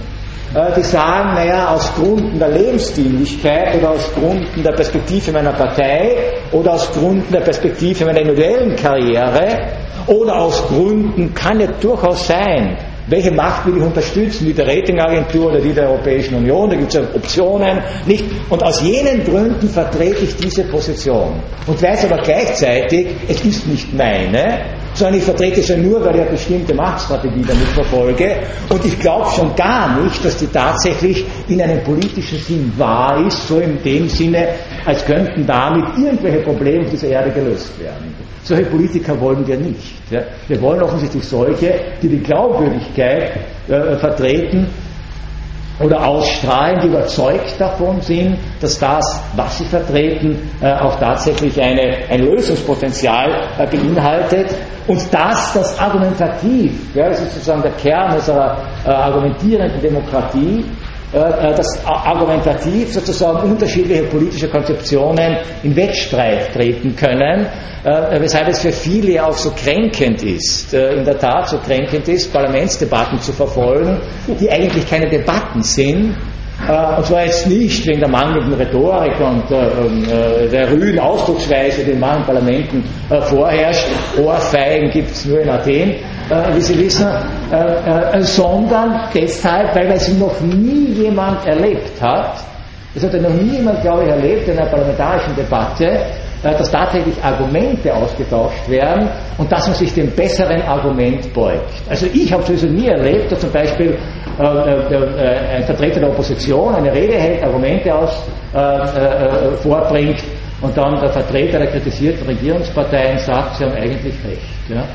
die sagen, naja, aus Gründen der Lebensdienlichkeit oder aus Gründen der Perspektive meiner Partei oder aus Gründen der Perspektive meiner individuellen Karriere oder aus Gründen kann es durchaus sein, welche Macht will ich unterstützen? Die der Ratingagentur oder die der Europäischen Union? Da gibt es ja Optionen. Nicht? Und aus jenen Gründen vertrete ich diese Position. Und weiß aber gleichzeitig, es ist nicht meine, sondern ich vertrete sie nur, weil ich eine bestimmte Machtstrategie damit verfolge. Und ich glaube schon gar nicht, dass die tatsächlich in einem politischen Sinn wahr ist, so in dem Sinne, als könnten damit irgendwelche Probleme auf dieser Erde gelöst werden. Solche Politiker wollen wir nicht. Ja. Wir wollen offensichtlich solche, die die Glaubwürdigkeit äh, vertreten, oder ausstrahlen, die überzeugt davon sind, dass das, was sie vertreten, äh, auch tatsächlich eine, ein Lösungspotenzial äh, beinhaltet und dass das argumentativ, ja, das ist sozusagen der Kern unserer äh, argumentierenden Demokratie, äh, äh, das argumentativ sozusagen unterschiedliche politische Konzeptionen in Wettstreit treten können, äh, weshalb es für viele auch so kränkend ist, in der Tat so kränkend ist, Parlamentsdebatten zu verfolgen, die eigentlich keine Debatten sind, und zwar jetzt nicht wegen der mangelnden Rhetorik und ähm, der rüden Ausdrucksweise, die in manchen Parlamenten vorherrscht. Ohrfeigen gibt es nur in Athen, äh, wie Sie wissen, äh, äh, sondern deshalb, weil es noch nie jemand erlebt hat, es hat ja noch nie jemand, glaube ich, erlebt in einer parlamentarischen Debatte, äh, dass tatsächlich Argumente ausgetauscht werden und dass man sich dem besseren Argument beugt. Also ich habe sowieso nie erlebt, dass zum Beispiel äh, äh, ein Vertreter der Opposition eine Rede hält, Argumente aus, vorbringt und dann der Vertreter der kritisierten Regierungsparteien sagt, sie haben eigentlich recht.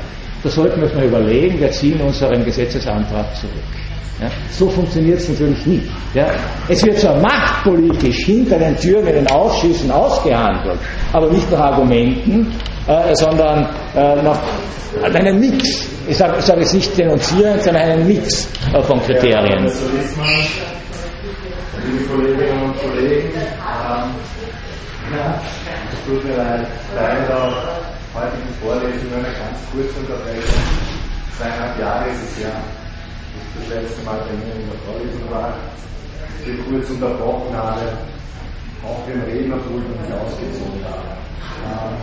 Da sollten wir uns mal überlegen, wir ziehen unseren Gesetzesantrag zurück. Ja, so funktioniert es natürlich nicht. Ja. Es wird zwar machtpolitisch hinter den Türen in den Ausschüssen ausgehandelt, aber nicht nach Argumenten, äh, sondern äh, nach einem Mix. Ich sage sag jetzt nicht denunzieren, sondern einen Mix äh, von Kriterien. Liebe Kolleginnen und Kollegen, ähm, ja, es tut mir leid, heutigen Vorlesung eine ganz kurz unterbrechen. Zweieinhalb Jahre ist es ja, ich das letzte Mal bei mir in der Vorlesung war, ich kurz unterbrochen habe, auch den Rednerpult nicht ausgezogen habe. Ähm,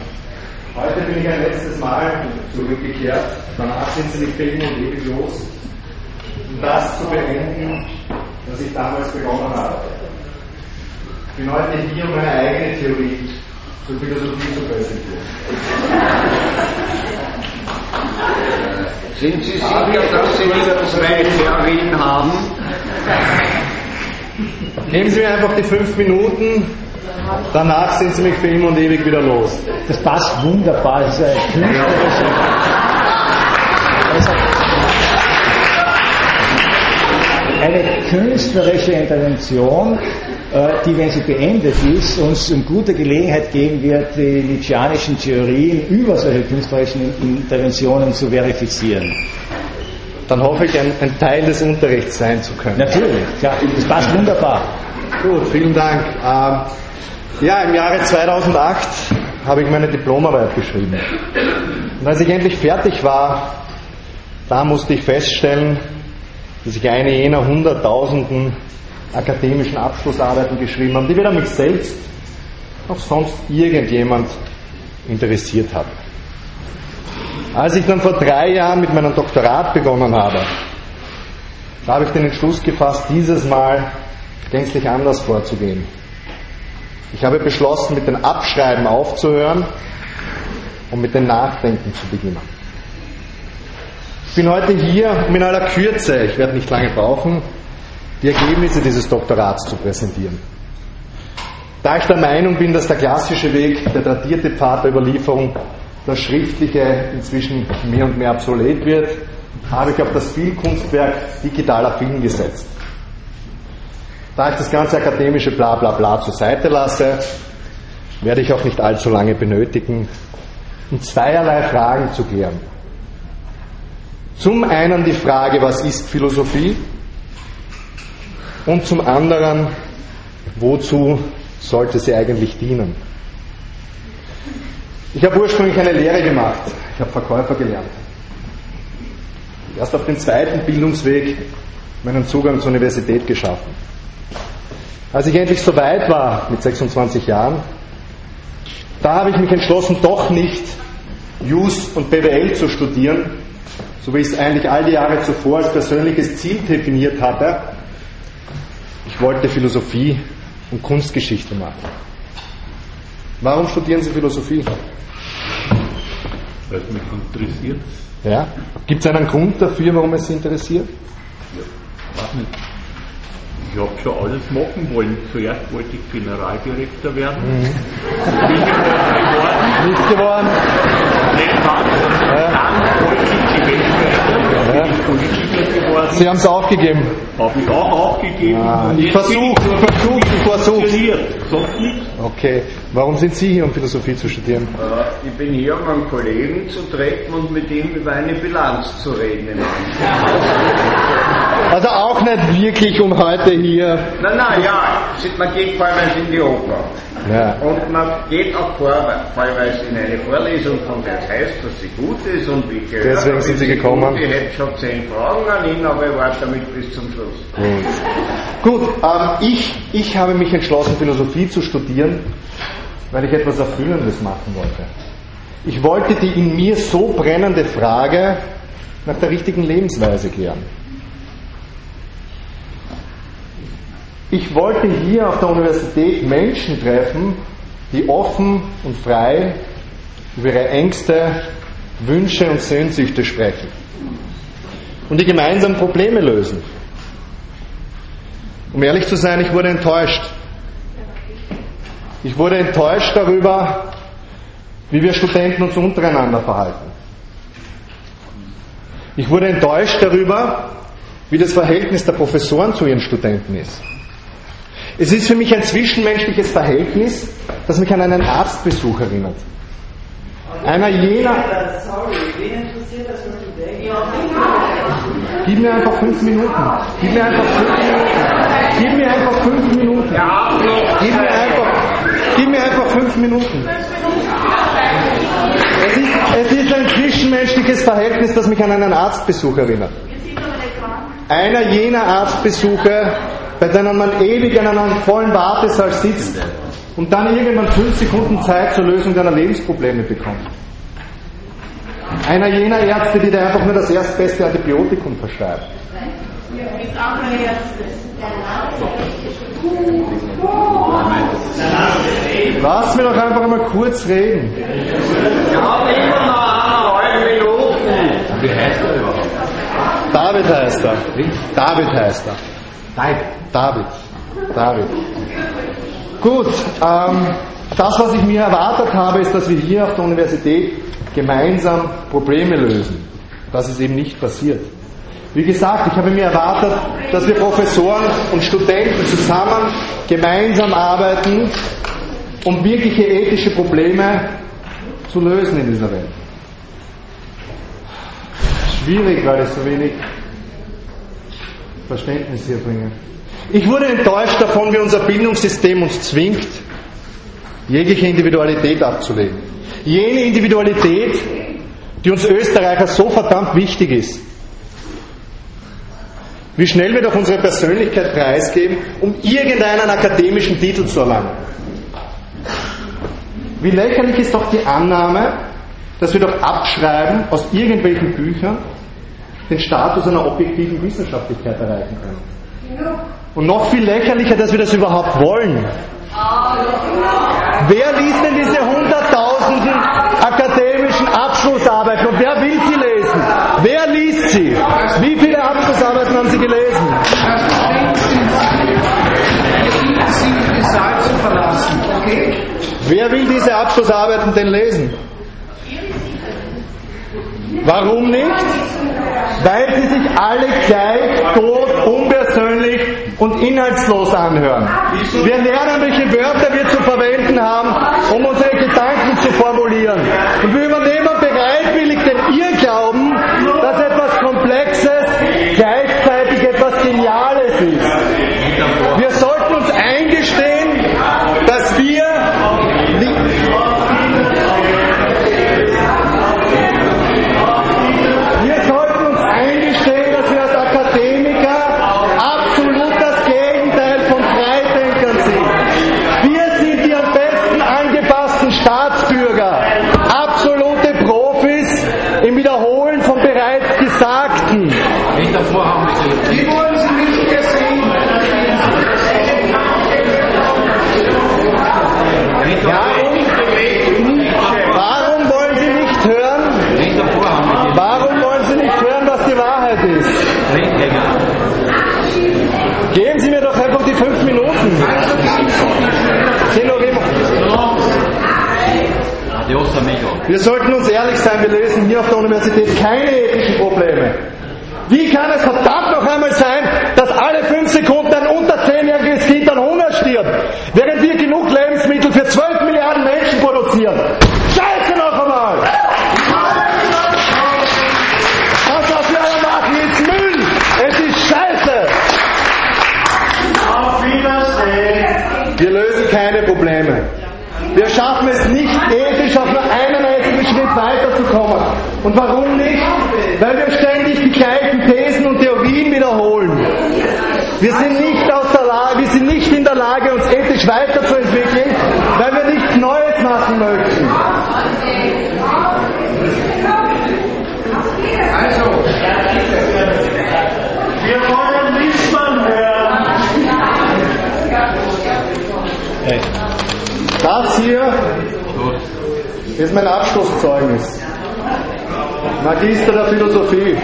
heute bin ich ein letztes Mal zurückgekehrt, danach sind sie nicht fällig und ewig los, um das zu beenden, was ich damals begonnen habe. Ich bin heute hier, um meine eigene Theorie zur Philosophie zu präsentieren. Sind Sie sicher, dass Sie wieder zwei Theorien haben? Nehmen Sie mir einfach die fünf Minuten, danach sind Sie mich für immer und ewig wieder los. Das passt wunderbar, das ist eine künstlerische, eine künstlerische Intervention, die, wenn sie beendet ist, uns eine gute Gelegenheit geben wird, die Nietzscheanischen Theorien über solche künstlerischen Interventionen zu verifizieren. Dann hoffe ich, ein, ein Teil des Unterrichts sein zu können. Natürlich, ja, das passt wunderbar. Gut, vielen Dank. Ähm, ja, im Jahre 2008 habe ich meine Diplomarbeit geschrieben. Und als ich endlich fertig war, da musste ich feststellen, dass ich eine jener Hunderttausenden akademischen Abschlussarbeiten geschrieben haben, die weder mich selbst noch sonst irgendjemand interessiert hat. Als ich dann vor drei Jahren mit meinem Doktorat begonnen habe, da habe ich den Entschluss gefasst, dieses Mal gänzlich anders vorzugehen. Ich habe beschlossen, mit dem Abschreiben aufzuhören und mit dem Nachdenken zu beginnen. Ich bin heute hier, um in aller Kürze, ich werde nicht lange brauchen, die Ergebnisse dieses Doktorats zu präsentieren. Da ich der Meinung bin, dass der klassische Weg, der tradierte Pfad der Überlieferung, das Schriftliche inzwischen mehr und mehr obsolet wird, habe ich auf das Filmkunstwerk digitaler Film gesetzt. Da ich das ganze akademische Blablabla Bla Bla zur Seite lasse, werde ich auch nicht allzu lange benötigen, um zweierlei Fragen zu klären. Zum einen die Frage, was ist Philosophie? Und zum anderen, wozu sollte sie eigentlich dienen? Ich habe ursprünglich eine Lehre gemacht. Ich habe Verkäufer gelernt. Erst auf dem zweiten Bildungsweg meinen Zugang zur Universität geschaffen. Als ich endlich so weit war, mit 26 Jahren, da habe ich mich entschlossen, doch nicht Jus und BWL zu studieren, so wie ich es eigentlich all die Jahre zuvor als persönliches Ziel definiert hatte. Ich wollte Philosophie und Kunstgeschichte machen. Warum studieren Sie Philosophie? Weil es mich interessiert. Ja? Gibt es einen Grund dafür, warum es Sie interessiert? Ja, weiß nicht. Ich habe schon alles machen wollen. Zuerst wollte ich Generaldirektor werden. Mhm. Bin ich [laughs] geworden. Nicht geworden. Nicht ganz. Ja. Dann wollte ich. Ja. Sie haben es aufgegeben. Habe ich auch aufgegeben. Ah, ich jetzt versuch, bin ich versuch, ich versuch. Funktioniert. Sonst nicht. Okay. Warum sind Sie hier, um Philosophie zu studieren? Äh, Ich bin hier, um einen Kollegen zu treffen und mit ihm über eine Bilanz zu reden. [laughs] Also auch nicht wirklich, um heute hier. Nein, nein, ja, man geht vorwärts in die Oper. Ja. Und man geht auch vorwärts, in eine Vorlesung, von der es heißt, dass sie gut ist und wie gehört Deswegen sind Sie gekommen. Gut. Ich hätte schon zehn Fragen an ihn, aber ich warte damit bis zum Schluss. Gut, Gut ähm, ich, ich habe mich entschlossen, Philosophie zu studieren, weil ich etwas Erfüllendes machen wollte. Ich wollte die in mir so brennende Frage nach der richtigen Lebensweise klären. Ich wollte hier auf der Universität Menschen treffen, die offen und frei über ihre Ängste, Wünsche und Sehnsüchte sprechen und die gemeinsam Probleme lösen. Um ehrlich zu sein, ich wurde enttäuscht. Ich wurde enttäuscht darüber, wie wir Studenten uns untereinander verhalten. Ich wurde enttäuscht darüber, wie das Verhältnis der Professoren zu ihren Studenten ist. Es ist für mich ein zwischenmenschliches Verhältnis, das mich an einen Arztbesuch erinnert. Einer jener. Sorry, wen interessiert das, was du denkst? Gib mir einfach fünf Minuten. Gib mir einfach fünf Minuten. Gib mir einfach fünf Minuten. Gib mir einfach, gib mir einfach fünf Minuten. Es ist, es ist ein zwischenmenschliches Verhältnis, das mich an einen Arztbesuch erinnert. Einer jener Arztbesuche, bei denen man ewig in einem vollen Wartesaal sitzt und dann irgendwann fünf Sekunden Zeit zur Lösung deiner Lebensprobleme bekommt. Einer jener Ärzte, die dir einfach nur das erstbeste Antibiotikum verschreibt. Lass mir doch einfach mal kurz reden. Wir haben immer noch eineinhalb Minuten. Wie heißt er überhaupt? David heißt er. David heißt er. David. David. David. Gut, ähm, das, was ich mir erwartet habe, ist, dass wir hier auf der Universität gemeinsam Probleme lösen. Das ist eben nicht passiert. Wie gesagt, ich habe mir erwartet, dass wir Professoren und Studenten zusammen gemeinsam arbeiten, um wirkliche ethische Probleme zu lösen in dieser Welt. Schwierig, weil ich so wenig Verständnis hier bringe. Ich wurde enttäuscht davon, wie unser Bildungssystem uns zwingt, jegliche Individualität abzulegen. Jene Individualität, die uns Österreicher so verdammt wichtig ist. Wie schnell wir doch unsere Persönlichkeit preisgeben, um irgendeinen akademischen Titel zu erlangen. Wie lächerlich ist doch die Annahme, dass wir doch abschreiben aus irgendwelchen Büchern den Status einer objektiven Wissenschaftlichkeit erreichen können. Und noch viel lächerlicher, dass wir das überhaupt wollen. Wer liest denn diese hunderttausenden akademischen Abschlussarbeiten und wer will sie lesen? Wer liest sie? Wie viele Abschlussarbeiten haben Sie gelesen? Wer will diese Abschlussarbeiten denn lesen? Warum nicht? Weil sie sich alle gleich, tot, unpersönlich und inhaltslos anhören. Wir lernen, welche Wörter wir zu verwenden haben, um unsere Gedanken zu formulieren. Und wir Weil wir ständig die gleichen Thesen und Theorien wiederholen. Wir sind nicht, aus der Lage, wir sind nicht in der Lage, uns ethisch weiterzuentwickeln, weil wir nichts Neues machen möchten. Also, wir wollen Liesmann hören. Äh, Das hier ist mein Abschlusszeugnis. Magister der Philosophie.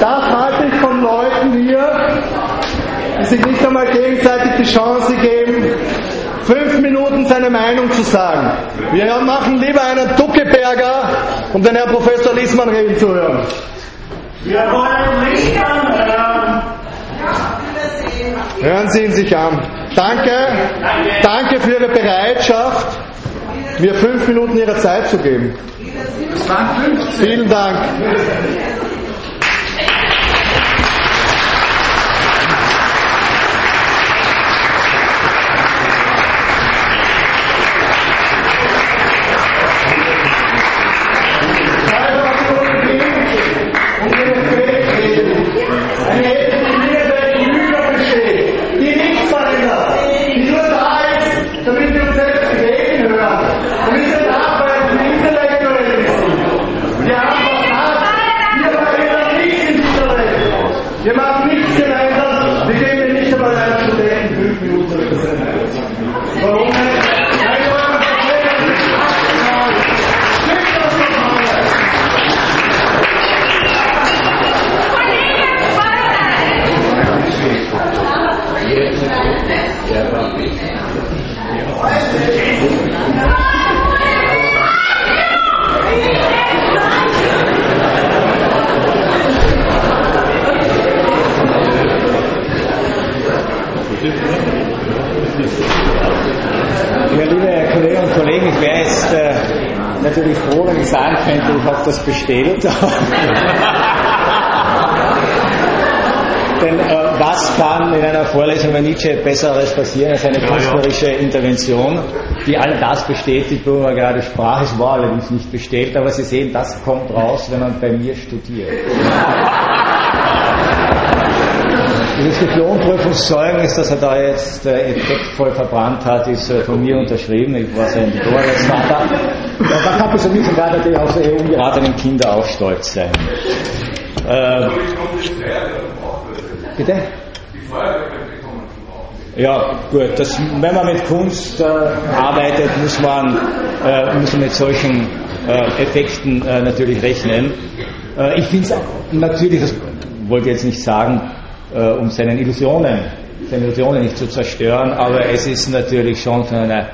Das halte ich von Leuten hier, die sich nicht einmal gegenseitig die Chance geben, fünf Minuten seine Meinung zu sagen. Wir machen lieber einen Duckeberger, um den Herrn Professor Liesmann reden zu hören. Wir wollen Liesmann hören. Hören Sie ihn sich an. Danke, danke für Ihre Bereitschaft, mir fünf Minuten Ihrer Zeit zu geben. Es waren 15. Vielen Dank. Bestellt. [laughs] Denn äh, was kann in einer Vorlesung über Nietzsche Besseres passieren als eine künstlerische Intervention, die all das bestätigt, worüber man gerade sprach. Es war allerdings nicht bestellt, aber Sie sehen, das kommt raus, wenn man bei mir studiert. [laughs] Dieses Diplomprüfungszeugnis, das er da jetzt äh, effektvoll verbrannt hat, ist äh, von mir unterschrieben. Ich war sein Dolorvater. Und da kann besonders sogar natürlich auf seine ungeratenen Kinder auch stolz sein. Äh, bitte? Ja, gut. Das, wenn man mit Kunst äh, arbeitet, muss man, äh, muss man mit solchen äh, Effekten äh, natürlich rechnen. Äh, ich finde es natürlich, das wollte ich jetzt nicht sagen, äh, um seinen Illusionen, seine Illusionen nicht zu zerstören, aber es ist natürlich schon von einer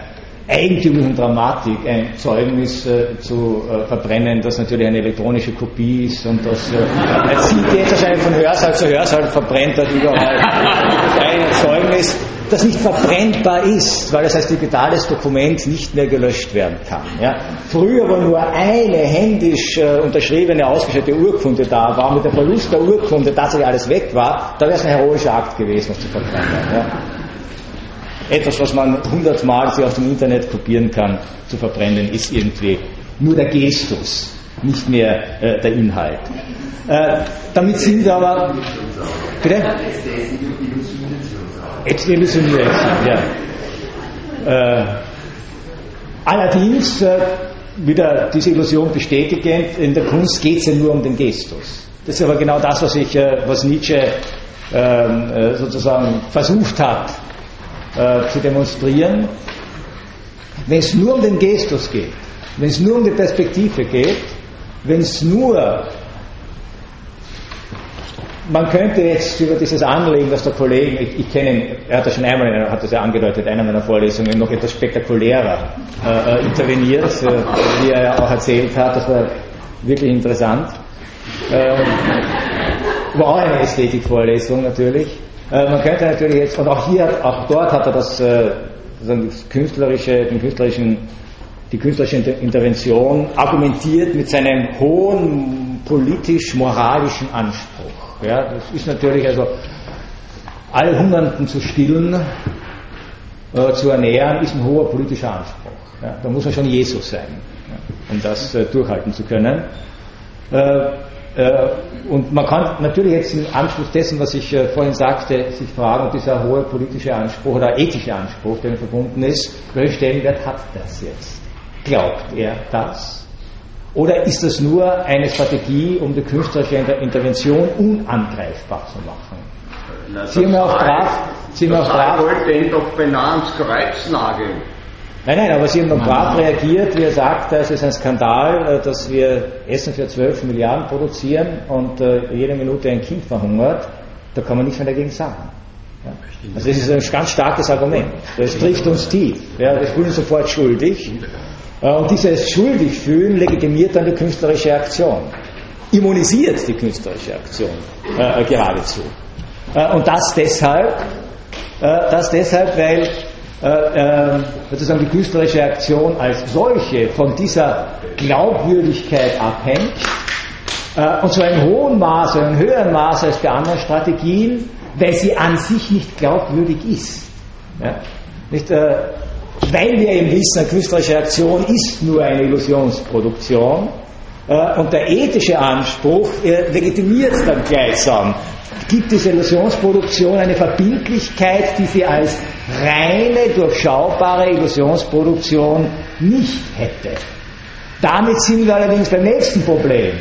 eigentümlichen Dramatik ein Zeugnis äh, zu äh, verbrennen, das natürlich eine elektronische Kopie ist und das äh, er zieht jetzt wahrscheinlich von Hörsaal zu Hörsaal, verbrennt dort überall. [laughs] Eine Zeugnis, das nicht verbrennbar ist, weil das als digitales Dokument nicht mehr gelöscht werden kann. Ja. Früher, wo nur eine händisch äh, unterschriebene, ausgestellte Urkunde da war, mit dem Verlust der Urkunde tatsächlich alles weg war, da wäre es ein heroischer Akt gewesen, was zu verbrennen. Ja etwas, was man hundertmal sich auf dem Internet kopieren kann, zu verbrennen, ist irgendwie nur der Gestus, nicht mehr äh, der Inhalt. Äh, damit sind wir aber. Bitte? Illusioniert ja. Äh, allerdings, äh, wieder diese Illusion bestätigend, in der Kunst geht es ja nur um den Gestus. Das ist aber genau das, was, ich, äh, was Nietzsche ähm, äh, sozusagen versucht hat äh, zu demonstrieren. Wenn es nur um den Gestus geht, wenn es nur um die Perspektive geht, wenn es nur man könnte jetzt über dieses Anliegen, dass der Kollege, ich, ich kenne ihn, er hat das schon einmal, er hat das ja angedeutet, in einer meiner Vorlesungen, noch etwas spektakulärer äh, äh interveniert, äh, wie er ja auch erzählt hat, das war wirklich interessant. Äh, war auch eine Ästhetikvorlesung natürlich. Äh, man könnte natürlich jetzt, und auch hier, auch dort hat er das, äh, das künstlerische, den künstlerischen, die künstlerische Intervention argumentiert mit seinem hohen politisch-moralischen Anspruch. Ja, das ist natürlich also, alle Hungernden zu stillen, äh, zu ernähren, ist ein hoher politischer Anspruch. Ja, da muss man schon Jesus sein, ja, um das äh, durchhalten zu können. Äh, äh, und man kann natürlich jetzt im Anschluss dessen, was ich äh, vorhin sagte, sich fragen, ob dieser hohe politische Anspruch oder ethische Anspruch, der verbunden ist, welchen Stellenwert hat das jetzt? Glaubt er das? Oder ist das nur eine Strategie, um die künstlerische Intervention unangreifbar zu machen? Na, Sie haben ja auch brav, Sie haben ja auch brav, wollte ihn doch beinahe ans Kreuz nageln. Nein, nein, aber Sie haben noch brav reagiert, wie er sagt, es ist ein Skandal, äh, dass wir Essen für 12 Milliarden produzieren und äh, jede Minute ein Kind verhungert. Da kann man nichts mehr dagegen sagen. Ja? Also das ist ein ganz starkes Argument. Das trifft uns tief. Ja? Wir fühlen uns sofort schuldig. Äh, und dieses schuldig fühlen legitimiert dann die künstlerische Aktion. Immunisiert die künstlerische Aktion äh, geradezu. Äh, und das deshalb, äh, das deshalb, weil äh, äh, sozusagen die künstlerische Aktion als solche von dieser Glaubwürdigkeit abhängt, äh, und zwar in hohem Maße, in höherem Maße als bei anderen Strategien, weil sie an sich nicht glaubwürdig ist. Ja? Nicht, äh, weil wir eben wissen, eine künstlerische Aktion ist nur eine Illusionsproduktion äh, und der ethische Anspruch äh, legitimiert dann gleichsam gibt diese Illusionsproduktion eine Verbindlichkeit, die sie als reine, durchschaubare Illusionsproduktion nicht hätte. Damit sind wir allerdings beim nächsten Problem,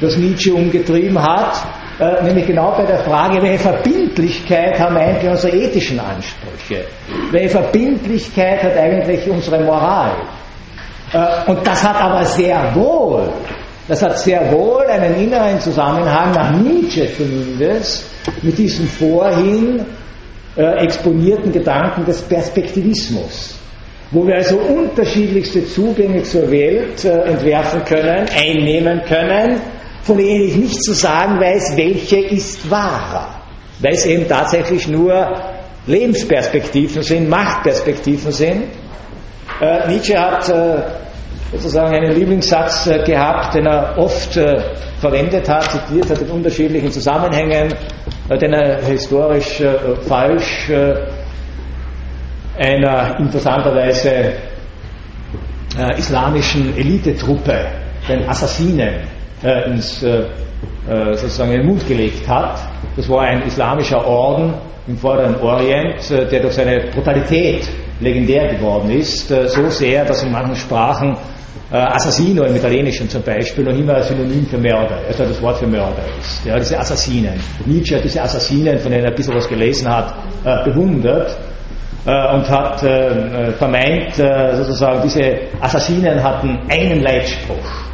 das Nietzsche umgetrieben hat, äh, nämlich genau bei der Frage, welche Verbindlichkeit haben eigentlich unsere ethischen Ansprüche? Welche Verbindlichkeit hat eigentlich unsere Moral? Äh, und das hat aber sehr wohl das hat sehr wohl einen inneren Zusammenhang, nach Nietzsche zumindest, mit diesem vorhin äh, exponierten Gedanken des Perspektivismus, wo wir also unterschiedlichste Zugänge zur Welt entwerfen können, einnehmen können, von denen ich nicht zu sagen weiß, welche ist wahrer, weil es eben tatsächlich nur Lebensperspektiven sind, Machtperspektiven sind. Äh, Nietzsche hat äh, sozusagen einen Lieblingssatz äh, gehabt, den er oft äh, verwendet hat, zitiert hat in unterschiedlichen Zusammenhängen, äh, den er historisch falsch einer interessanterweise islamischen Elitetruppe, den Assassinen, ins, sozusagen in den Mund gelegt hat. Das war ein islamischer Orden im Vorderen Orient, der durch seine Brutalität legendär geworden ist, so sehr, dass in manchen Sprachen äh, Assassino im Italienischen zum Beispiel noch immer Synonym für Mörder, also das Wort für Mörder ist. Ja, diese Assassinen. Nietzsche hat diese Assassinen, von denen er ein bisschen was gelesen hat, äh, bewundert äh, und hat äh, äh vermeint, äh, sozusagen, diese Assassinen hatten einen Leitspruch.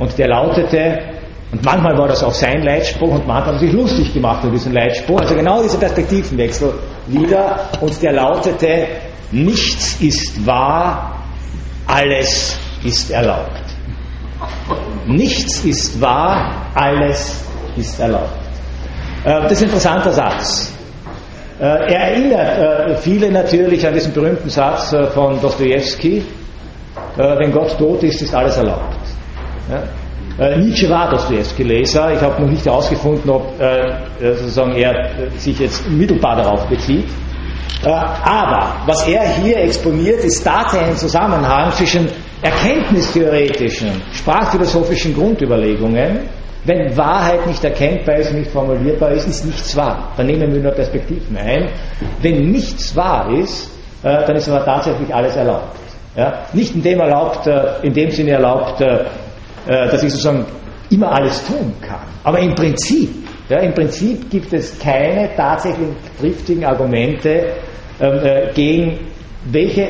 Und der lautete, und manchmal war das auch sein Leitspruch und manchmal hat er sich lustig gemacht über diesen Leitspruch. Also genau dieser Perspektivenwechsel wieder. Und der lautete, nichts ist wahr, alles ist erlaubt. Nichts ist wahr, alles ist erlaubt. Äh, das ist ein interessanter Satz. Äh, er erinnert äh, viele natürlich an diesen berühmten Satz von Dostoevsky, wenn Gott tot ist, ist alles erlaubt. Nietzsche war Dostoevsky-Leser. Ich habe noch nicht herausgefunden, ob sozusagen er sich jetzt mittelbar darauf bezieht. Aber was er hier exponiert, ist tatsächlich ein Zusammenhang zwischen erkenntnistheoretischen, sprachphilosophischen Grundüberlegungen, wenn Wahrheit nicht erkennbar ist nicht formulierbar ist, ist nichts wahr. Dann nehmen wir nur Perspektiven ein. Wenn nichts wahr ist, äh, dann ist aber tatsächlich alles erlaubt. Ja? Nicht in dem, erlaubt, äh, in dem Sinne erlaubt, äh, dass ich sozusagen immer alles tun kann. Aber im Prinzip, ja, im Prinzip gibt es keine tatsächlich triftigen Argumente ähm, gegen welche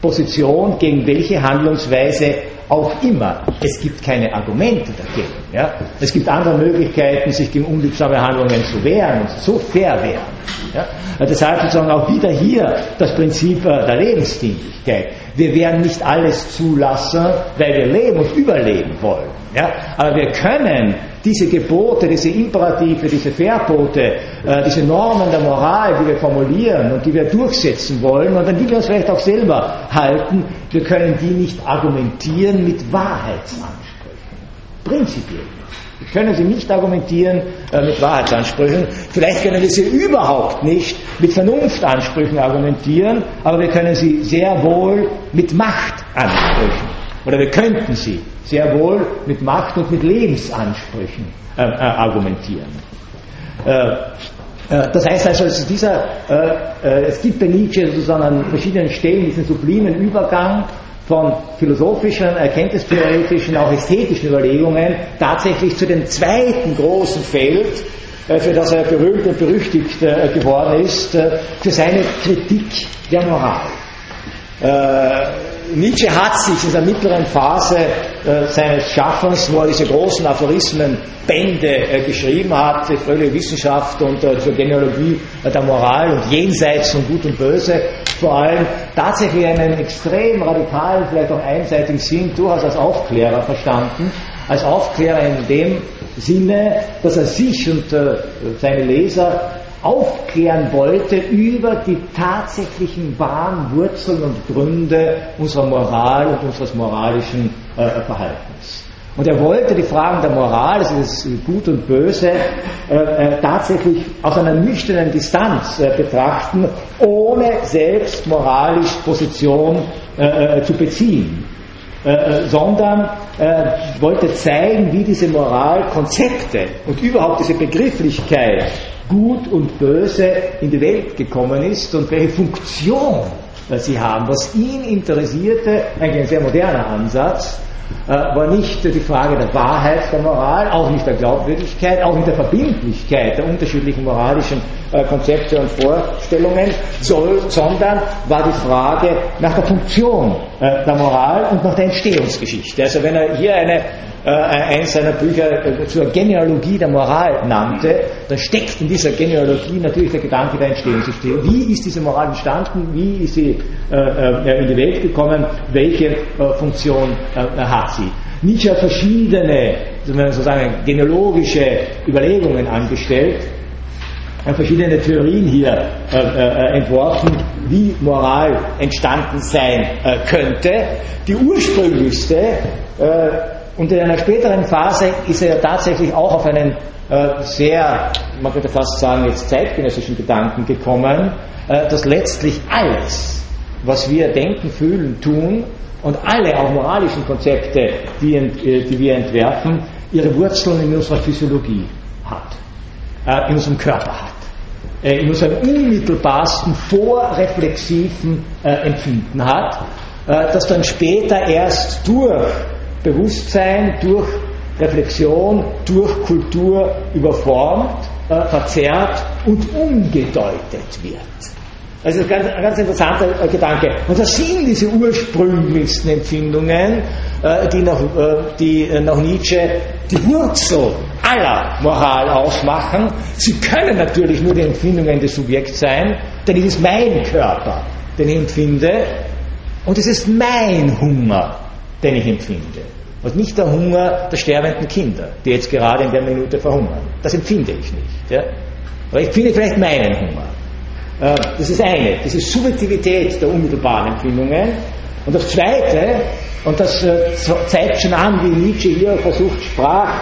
Position, gegen welche Handlungsweise auch immer. Es gibt keine Argumente dagegen. Ja? Es gibt andere Möglichkeiten, sich gegen unliebsame Handlungen zu wehren und so fair wehren. Ja? Deshalb sozusagen auch wieder hier das Prinzip äh, der Lebensdienlichkeit. Wir werden nicht alles zulassen, weil wir leben und überleben wollen. Ja? Aber wir können diese Gebote, diese Imperative, diese Verbote, äh, diese Normen der Moral, die wir formulieren und die wir durchsetzen wollen und an die wir uns vielleicht auch selber halten, wir können die nicht argumentieren mit Wahrheitsansprüchen. Prinzipiell können sie nicht argumentieren äh, mit Wahrheitsansprüchen. Vielleicht können wir sie überhaupt nicht mit Vernunftansprüchen argumentieren, aber wir können sie sehr wohl mit Machtansprüchen. Oder wir könnten sie sehr wohl mit Macht und mit Lebensansprüchen äh, äh, argumentieren. Äh, äh das heißt also, es, dieser, äh, es gibt bei Nietzsche sozusagen an verschiedenen Stellen diesen sublimen Übergang von philosophischen, erkenntnistheoretischen, auch ästhetischen Überlegungen tatsächlich zu dem zweiten großen Feld, äh, für das er berühmt und berüchtigt äh, geworden ist, äh, für seine Kritik der Moral. Nietzsche hat sich in der mittleren Phase seines Schaffens, wo er diese großen Aphorismenbände geschrieben hat, die fröhliche Wissenschaft und zur Genealogie der Moral und jenseits von Gut und Böse, vor allem tatsächlich einen extrem radikalen, vielleicht auch einseitigen Sinn durchaus als Aufklärer verstanden. Als Aufklärer in dem Sinne, dass er sich und äh, seine Leser aufklären wollte über die tatsächlichen wahren Wurzeln und Gründe unserer Moral und unseres moralischen äh, Verhaltens. Und er wollte die Fragen der Moral, das Gut und Böse, äh, äh, tatsächlich aus einer nüchternen Distanz äh, betrachten, ohne selbst moralisch Position äh, äh, zu beziehen. Äh, sondern wollte zeigen, wie diese Moralkonzepte und überhaupt diese Begrifflichkeit Gut und Böse in die Welt gekommen ist und welche Funktion sie haben. Was ihn interessierte, eigentlich ein sehr moderner Ansatz, äh, war nicht die Frage der Wahrheit der Moral, auch nicht der Glaubwürdigkeit, auch nicht der Verbindlichkeit der unterschiedlichen moralischen äh, Konzepte und Vorstellungen, sondern war die Frage nach der Funktion äh, der Moral und nach der Entstehungsgeschichte. Also wenn er hier eine äh, eins seiner Bücher äh, zur Genealogie der Moral nannte, dann steckt in dieser Genealogie natürlich der Gedanke der Entstehungsgeschichte. Wie ist diese Moral entstanden? Wie ist sie äh, äh in die Welt gekommen? Welche äh, Funktion äh, hat sie? Nietzsche hat verschiedene, sozusagen genealogische Überlegungen angestellt, verschiedene Theorien hier entworfen, wie Moral entstanden sein könnte. Die ursprünglichste und in einer späteren Phase ist er ja tatsächlich auch auf einen äh, sehr, man könnte fast sagen, jetzt zeitgenössischen Gedanken gekommen, äh, dass letztlich alles, was wir denken, fühlen, tun und alle auch moralischen Konzepte, die, äh, die wir entwerfen, ihre Wurzeln in unserer Physiologie hat, äh, in unserem Körper hat äh, in unserem unmittelbarsten vorreflexiven Empfinden hat, das dann später erst durch Bewusstsein durch Reflexion, durch Kultur überformt, verzerrt und umgedeutet wird. Also ein ganz, ein ganz interessanter äh, Gedanke. Und das sind diese ursprünglichsten Empfindungen, äh, die, nach, äh, die nach Nietzsche die Wurzel aller Moral ausmachen. Sie können natürlich nur die Empfindungen des Subjekts sein, denn es ist mein Körper, den ich empfinde, und es ist mein Hunger, den ich empfinde. Und nicht der Hunger der sterbenden Kinder, die jetzt gerade in der Minute verhungern. Das empfinde ich nicht. Ja? Aber ich finde vielleicht meinen Hunger. Äh, das ist eine, diese Subjektivität der unmittelbaren Empfindungen. Und das Zweite, und das äh, zeigt schon an, wie Nietzsche hier versucht, sprach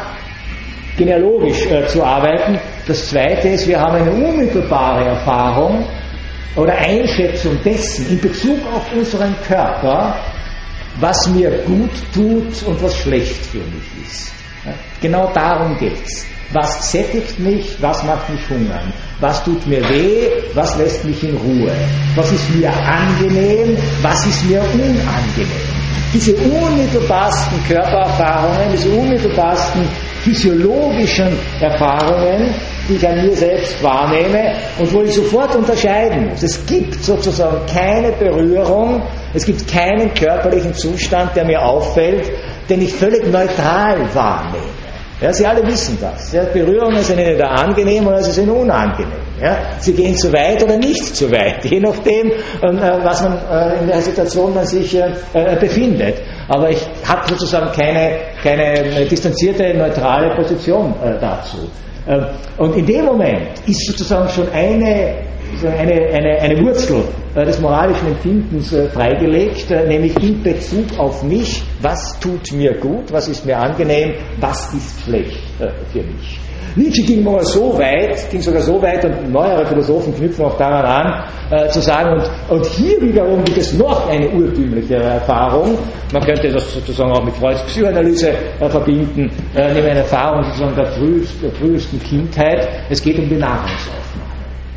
genealogisch äh, zu arbeiten. Das Zweite ist, wir haben eine unmittelbare Erfahrung oder Einschätzung dessen in Bezug auf unseren Körper, was mir gut tut und was schlecht für mich ist. Genau darum geht es. Was sättigt mich, was macht mich hungern? Was tut mir weh, was lässt mich in Ruhe? Was ist mir angenehm, was ist mir unangenehm? Diese unmittelbarsten Körpererfahrungen, diese unmittelbarsten physiologischen Erfahrungen, die ich an mir selbst wahrnehme und wo ich sofort unterscheiden muss. Es gibt sozusagen keine Berührung, es gibt keinen körperlichen Zustand, der mir auffällt, den ich völlig neutral wahrnehme. Ja, Sie alle wissen das. Ja, Berührungen sind Ihnen da angenehm oder sie sind unangenehm. Ja, sie gehen zu weit oder nicht zu weit, [laughs] je nachdem, ähm, äh, was man äh, in der Situation man sich äh, befindet. Aber ich habe sozusagen keine, keine distanzierte, neutrale Position dazu. Ähm, und in dem Moment ist sozusagen schon eine eine, eine, eine Wurzel äh, des moralischen Empfindens äh, freigelegt, äh, nämlich in Bezug auf mich, was tut mir gut, was ist mir angenehm, was ist schlecht für mich. Nietzsche ging mal so weit, ging sogar so weit, und neuere Philosophen knüpfen auch daran an, äh, zu sagen, und, und hier wiederum gibt es noch eine urtümlichere Erfahrung, man könnte das sozusagen auch mit Freuds Psychoanalyse äh, verbinden, äh, nämlich eine Erfahrung sozusagen der, frühest, der frühesten Kindheit, es geht um die Nahrungsaufnahme.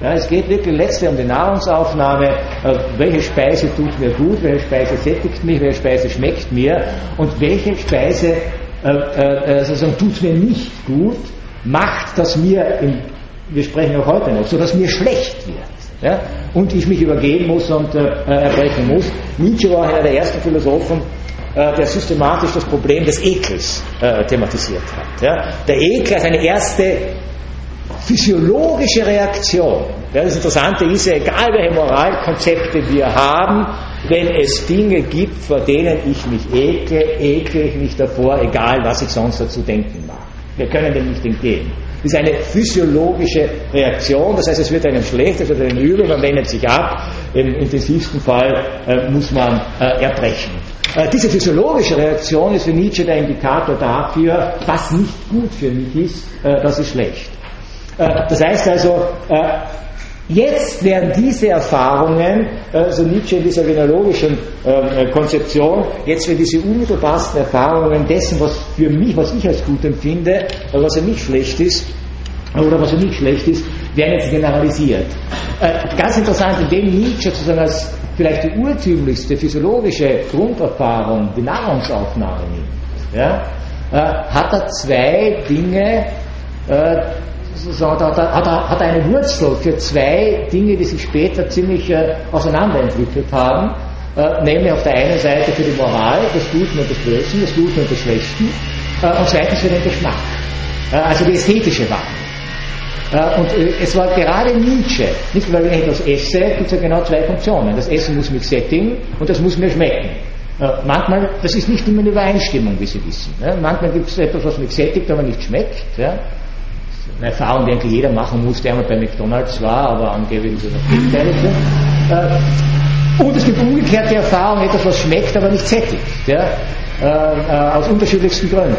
Ja, es geht wirklich letztlich um die Nahrungsaufnahme. Äh, welche Speise tut mir gut, welche Speise sättigt mich, welche Speise schmeckt mir und welche Speise äh, äh, äh sozusagen tut mir nicht gut, macht, dass mir, im, wir sprechen auch heute noch, so dass mir schlecht wird. Ja? Und ich mich übergeben muss und äh, erbrechen muss. Nietzsche war einer der ersten Philosophen, äh, der systematisch das Problem des Ekels äh, thematisiert hat. Ja? Der Ekel als eine erste physiologische Reaktion. Das Interessante ist ja, egal welche Moralkonzepte wir haben, wenn es Dinge gibt, vor denen ich mich ekle, ekle ich mich davor, egal was ich sonst dazu denken mag. Wir können dem nicht entgehen. Das ist eine physiologische Reaktion, das heißt, es wird einem schlecht, es wird einem übel, man wendet sich ab, im intensivsten Fall äh, muss man äh, erbrechen. Äh, diese physiologische Reaktion ist für Nietzsche der Indikator dafür, was nicht gut für mich ist, äh, das ist schlecht. Äh, das heißt also, äh, jetzt werden diese Erfahrungen, äh, so Nietzsche in dieser genealogischen ähm, Konzeption, jetzt werden diese unmittelbarsten Erfahrungen dessen, was für mich, was ich als gut empfinde, was für mich schlecht ist, oder was für mich schlecht ist, werden jetzt generalisiert. Ganz interessant, indem Nietzsche sozusagen als vielleicht die urtümlichste physiologische Grunderfahrung die Nahrungsaufnahme nimmt, ja, hat er zwei Dinge, sozusagen, hat, hat, hat eine Wurzel für zwei Dinge, die sich später ziemlich äh, auseinanderentwickelt haben. Äh, nämlich auf der einen Seite für die Moral, das Guten und das Bösen, das Guten und das Schlechten, äh, und zweitens für den Geschmack, äh, also die ästhetische Wandlung. Äh, und äh, es war gerade Nietzsche, nicht weil ich etwas esse, gibt es ja genau zwei Funktionen. Das Essen muss mich sättigen und das muss mir schmecken. manchmal, das ist nicht immer eine Übereinstimmung, wie Sie wissen. manchmal gibt es etwas, was mich sättigt, aber nicht schmeckt eine Erfahrung, die eigentlich jeder machen muss, der mal bei McDonalds war, aber angeblich so das Gegenteil äh, Und es gibt umgekehrte Erfahrungen, etwas, was schmeckt, aber nicht sättigt, ja? Äh, äh, aus unterschiedlichsten Gründen.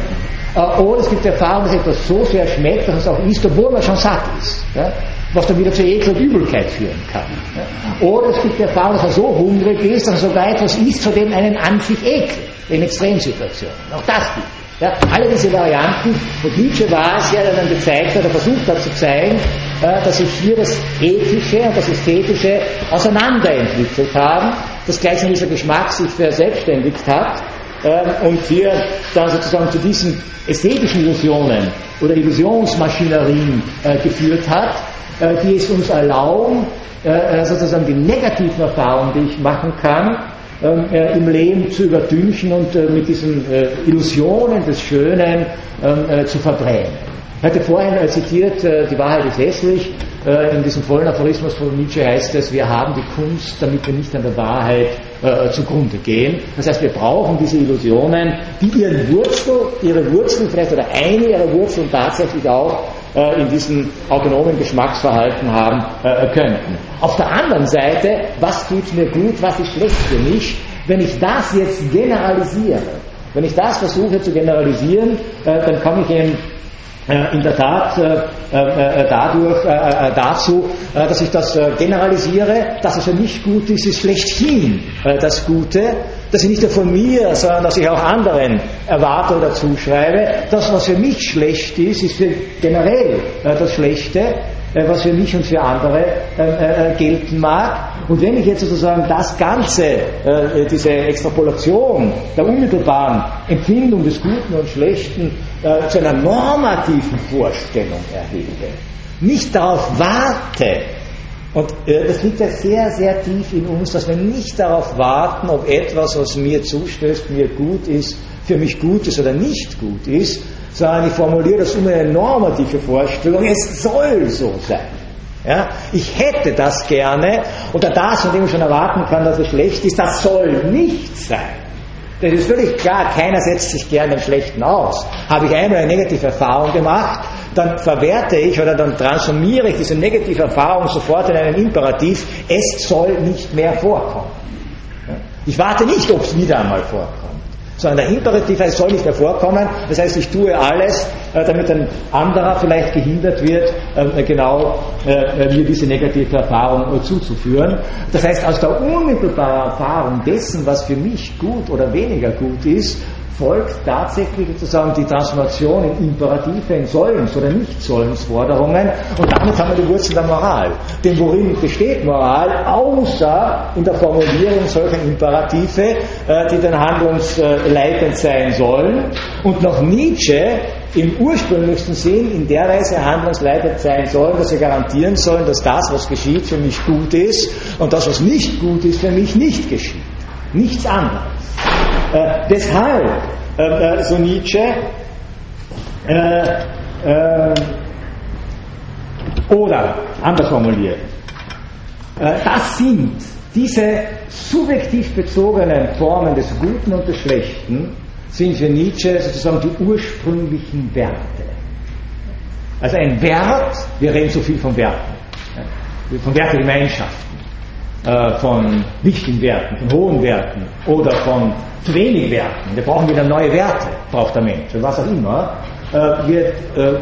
Oder es gibt Erfahrungen, dass etwas so sehr schmeckt, dass es auch isst, obwohl man schon satt ist. Ja? was dann wieder zu Ekel und Übelkeit führen kann. Ja? Oder es gibt Erfahrungen, dass er so hungrig ist, dass er sogar etwas isst, vor dem einen an sich ekelt, in Extremsituationen. Auch das gibt es. Ja, alle diese Varianten, und Nietzsche war es ja, der dann gezeigt hat, er versucht hat zu zeigen, äh, dass sich hier das Ethische und das Ästhetische auseinanderentwickelt haben, dass gleichsam dieser Geschmack sich verselbstständigt hat äh, und hier dann sozusagen zu diesen ästhetischen Illusionen oder Illusionsmaschinerien äh, geführt hat, äh, die es uns erlauben, sozusagen die negativen Erfahrungen, die ich machen kann, ähm, äh, im Leben zu übertünchen und äh, mit diesen äh, Illusionen des Schönen ähm, äh, zu verbrennen. Ich hatte vorhin äh, zitiert, äh, die Wahrheit ist hässlich. in diesem vollen Aphorismus von Nietzsche heißt es, wir haben die Kunst, damit wir nicht an der Wahrheit zugrunde gehen. Das heißt, wir brauchen diese Illusionen, die ihren Wurzel, ihre Wurzeln vielleicht oder eine ihrer Wurzeln tatsächlich auch äh, in diesem autonomen Geschmacksverhalten haben äh, könnten. Auf der anderen Seite, was tut mir gut, was ist schlecht für mich, wenn ich das jetzt generalisiere, wenn ich das versuche zu generalisieren, äh, dann komme ich in äh, in der Tat äh, dadurch dazu, dass ich das generalisiere, dass es für mich gut ist, ist schlechthin das Gute, dass ich nicht nur von mir, sondern dass ich auch anderen erwarte oder zuschreibe. Das, was für mich schlecht ist, ist für generell das Schlechte, was für mich und für andere gelten mag. Und wenn ich jetzt sozusagen das Ganze, diese Extrapolation der unmittelbaren Empfindung des Guten und Schlechten äh, zu einer normativen Vorstellung erhebe, nicht darauf warte, und äh, das liegt ja sehr, sehr tief in uns, dass wir nicht darauf warten, ob etwas, was mir zustößt, mir gut ist, für mich gut ist oder nicht gut ist, sondern ich formuliere das um eine normative Vorstellung, es soll so sein. Ja? Ich hätte das gerne, oder das, von dem ich schon erwarten kann, dass es schlecht ist, das soll nicht sein. Das ist völlig klar, keiner setzt sich gerne im Schlechten aus. Habe ich einmal eine negative Erfahrung gemacht, dann verwerte ich oder dann transformiere ich diese negative Erfahrung sofort in einen Imperativ, es soll nicht mehr vorkommen. Ich warte nicht, ob es wieder einmal vorkommt sondern der Imperativ heißt, soll nicht mehr vorkommen. Das heißt, ich tue alles, äh, damit ein anderer vielleicht gehindert wird, äh, genau äh, mir diese negative Erfahrung zuzuführen. Das heißt, aus der unmittelbaren Erfahrung dessen, was für mich gut oder weniger gut ist, folgt tatsächlich sozusagen die Transformation in Imperative, in Sollens- oder Nicht-Sollensforderungen und damit haben wir die Wurzel der Moral. Denn worin besteht Moral, außer in der Formulierung solcher Imperative, äh, die dann handlungsleitend sein sollen und noch Nietzsche im ursprünglichsten Sinn in der Weise handlungsleitend sein sollen, dass sie garantieren sollen, dass das, was geschieht, für mich gut ist und das, was nicht gut ist, für mich nicht geschieht. Nichts anderes. Äh, deshalb, äh, äh, so Nietzsche, äh, äh, oder anders formuliert, das sind diese subjektiv bezogenen Formen des Guten und des Schlechten, sind für Nietzsche sozusagen die ursprünglichen Werte. Also ein Wert, wir reden so viel von Werten, von Wertegemeinschaften, von wichtigen Werten, von hohen Werten oder von zu wenig Werten, wir brauchen wieder neue Werte, braucht der Mensch, was auch immer, äh, wir äh,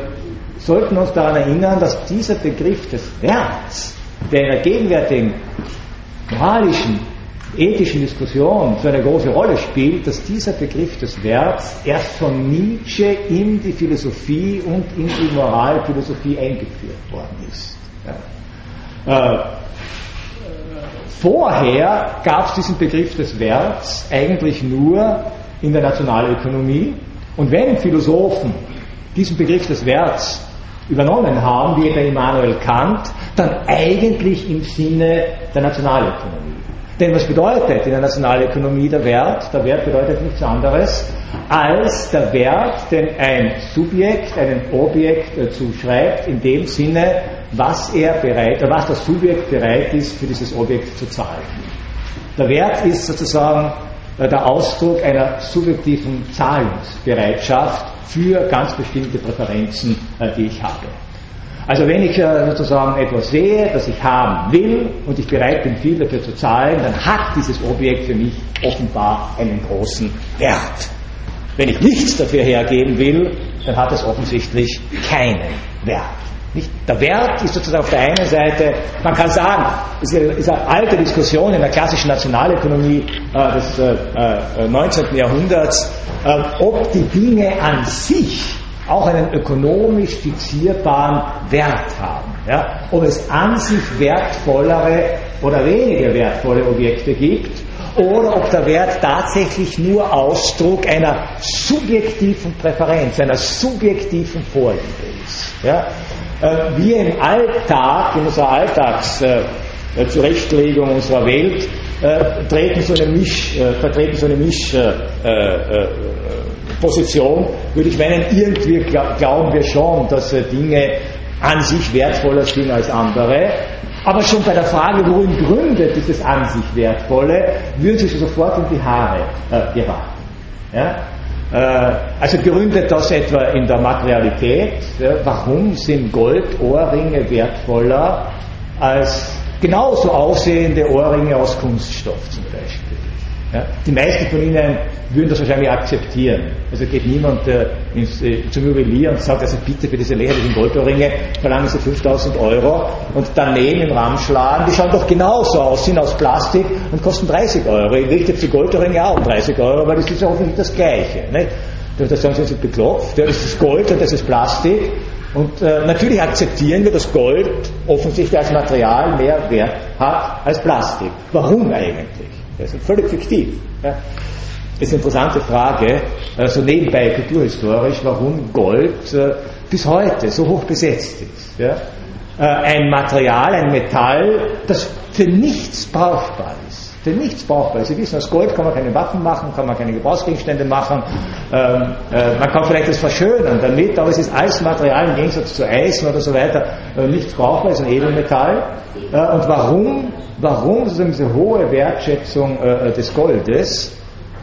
sollten uns daran erinnern, dass dieser Begriff des Werts, der in der gegenwärtigen moralischen, ethischen Diskussion so eine große Rolle spielt, dass dieser Begriff des Werts erst von Nietzsche in die Philosophie und in die Moralphilosophie eingeführt worden ist. Ja. Äh, Vorher gab es diesen Begriff des Werts eigentlich nur in der Nationalökonomie. Und wenn Philosophen diesen Begriff des Werts übernommen haben, wie etwa Immanuel Kant, dann eigentlich im Sinne der Nationalökonomie. Denn was bedeutet in der Nationalökonomie der Wert? Der Wert bedeutet nichts anderes als der Wert, den ein Subjekt einem Objekt zuschreibt, in dem Sinne, was er bereit, was das Subjekt bereit ist, für dieses Objekt zu zahlen. Der Wert ist sozusagen äh, der Ausdruck einer subjektiven Zahlungsbereitschaft für ganz bestimmte Präferenzen, äh, die ich habe. Also wenn ich äh, sozusagen etwas sehe, das ich haben will und ich bereit bin, viel dafür zu zahlen, dann hat dieses Objekt für mich offenbar einen großen Wert. Wenn ich nichts dafür hergeben will, dann hat es offensichtlich keinen Wert. Nicht? Der Wert ist sozusagen auf der einen Seite, man kann sagen, es ist eine alte Diskussion in der klassischen Nationalökonomie äh, des äh, 19. Äh, Jahrhunderts, äh, ob die Dinge an sich auch einen ökonomisch fixierbaren Wert haben. Ja? Ob es an sich wertvollere oder weniger wertvolle Objekte gibt oder ob der Wert tatsächlich nur Ausdruck einer subjektiven Präferenz, einer subjektiven Vorliebe ist. Ja? Äh, wir im Alltag, in unserer Alltagszurechtlegung äh, unserer Welt, äh, treten so eine Misch, vertreten so eine Mischposition, würde ich meinen, irgendwie glauben wir schon, dass Dinge an sich wertvoller sind als andere. Aber schon bei der Frage, worin gründet dieses an sich Wertvolle, würden Sie sofort in die Haare äh, geraten. Ja? Äh, also gründet das etwa in der Materialität? Warum sind Goldohrringe wertvoller als genauso aussehende Ohrringe aus Kunststoff zum Beispiel? Die meisten von Ihnen würden das wahrscheinlich akzeptieren. Also geht niemand äh, ins, äh, zum Juwelier und sagt, also bitte für diese lächerlichen Goldohrringe verlangen Sie 5000 Euro und daneben im Ramschladen, die schauen doch genauso aus, sind aus Plastik und kosten 30 Euro. Ich richtet die Goldohrringe auch 30 Euro, weil das ist ja hoffentlich das Gleiche. Nicht? Da sagen Sie, sind beklopft, das ist Gold und das ist Plastik. Und äh, natürlich akzeptieren wir, dass Gold offensichtlich als Material mehr Wert hat als Plastik. Warum eigentlich? Das ist völlig fiktiv. Ja. Das ist eine interessante Frage, so also nebenbei kulturhistorisch, warum Gold äh, bis heute so hoch besetzt ist. Ja. Äh, ein Material, ein Metall, das für nichts brauchbar ist. Denn nichts brauchbar. Sie wissen, aus Gold kann man keine Waffen machen, kann man keine Gebrauchsgegenstände machen. Ähm, äh, man kann vielleicht das verschönern damit, aber es ist alles Material im Gegensatz zu Eisen oder so weiter. Äh, nichts brauchbar, es ist ein Edelmetall. Äh, und warum, warum sozusagen diese hohe Wertschätzung äh, des Goldes?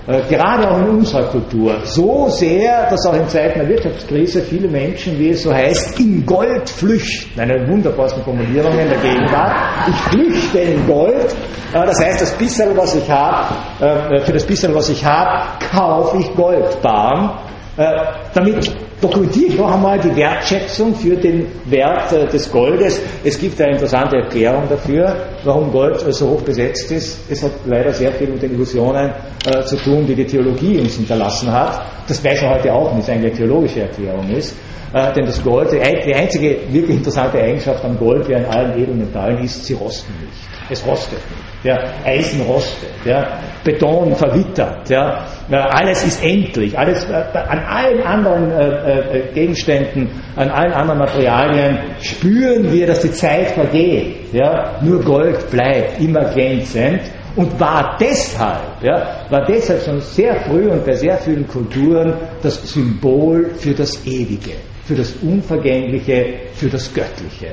Äh, gerade auch in unserer Kultur, so sehr, dass auch in Zeiten der Wirtschaftskrise viele Menschen, wie es so heißt, in Gold flüchten. Eine wunderbarste Formulierung in der Gegenwart. Ich flüchte in Gold. Äh, das heißt, das bisschen, was ich habe, äh, für das bisschen, was ich habe, kaufe ich Goldbarren, damit dokumentiere ich noch einmal die Wertschätzung für den Wert äh, des Goldes. Es gibt eine interessante Erklärung dafür, warum Gold so hoch besetzt ist. Es hat leider sehr viel mit den Illusionen äh, zu tun, die die Theologie uns hinterlassen hat. Das weiß man heute auch nicht, eigentlich eine theologische Erklärung ist. Äh, denn das Gold, die einzige wirklich interessante Eigenschaft am Gold, wie an allen Edelmetallen, ist, sie rosten nicht. Es rostet nicht. Ja, Eisen rostet, ja, Beton verwittert, ja, alles ist endlich, alles, äh, an allen anderen äh, äh, Gegenständen, an allen anderen Materialien spüren wir, dass die Zeit vergeht. Ja, nur Gold bleibt immer glänzend und war deshalb, ja, war deshalb schon sehr früh und bei sehr vielen Kulturen das Symbol für das Ewige, für das Unvergängliche, für das Göttliche.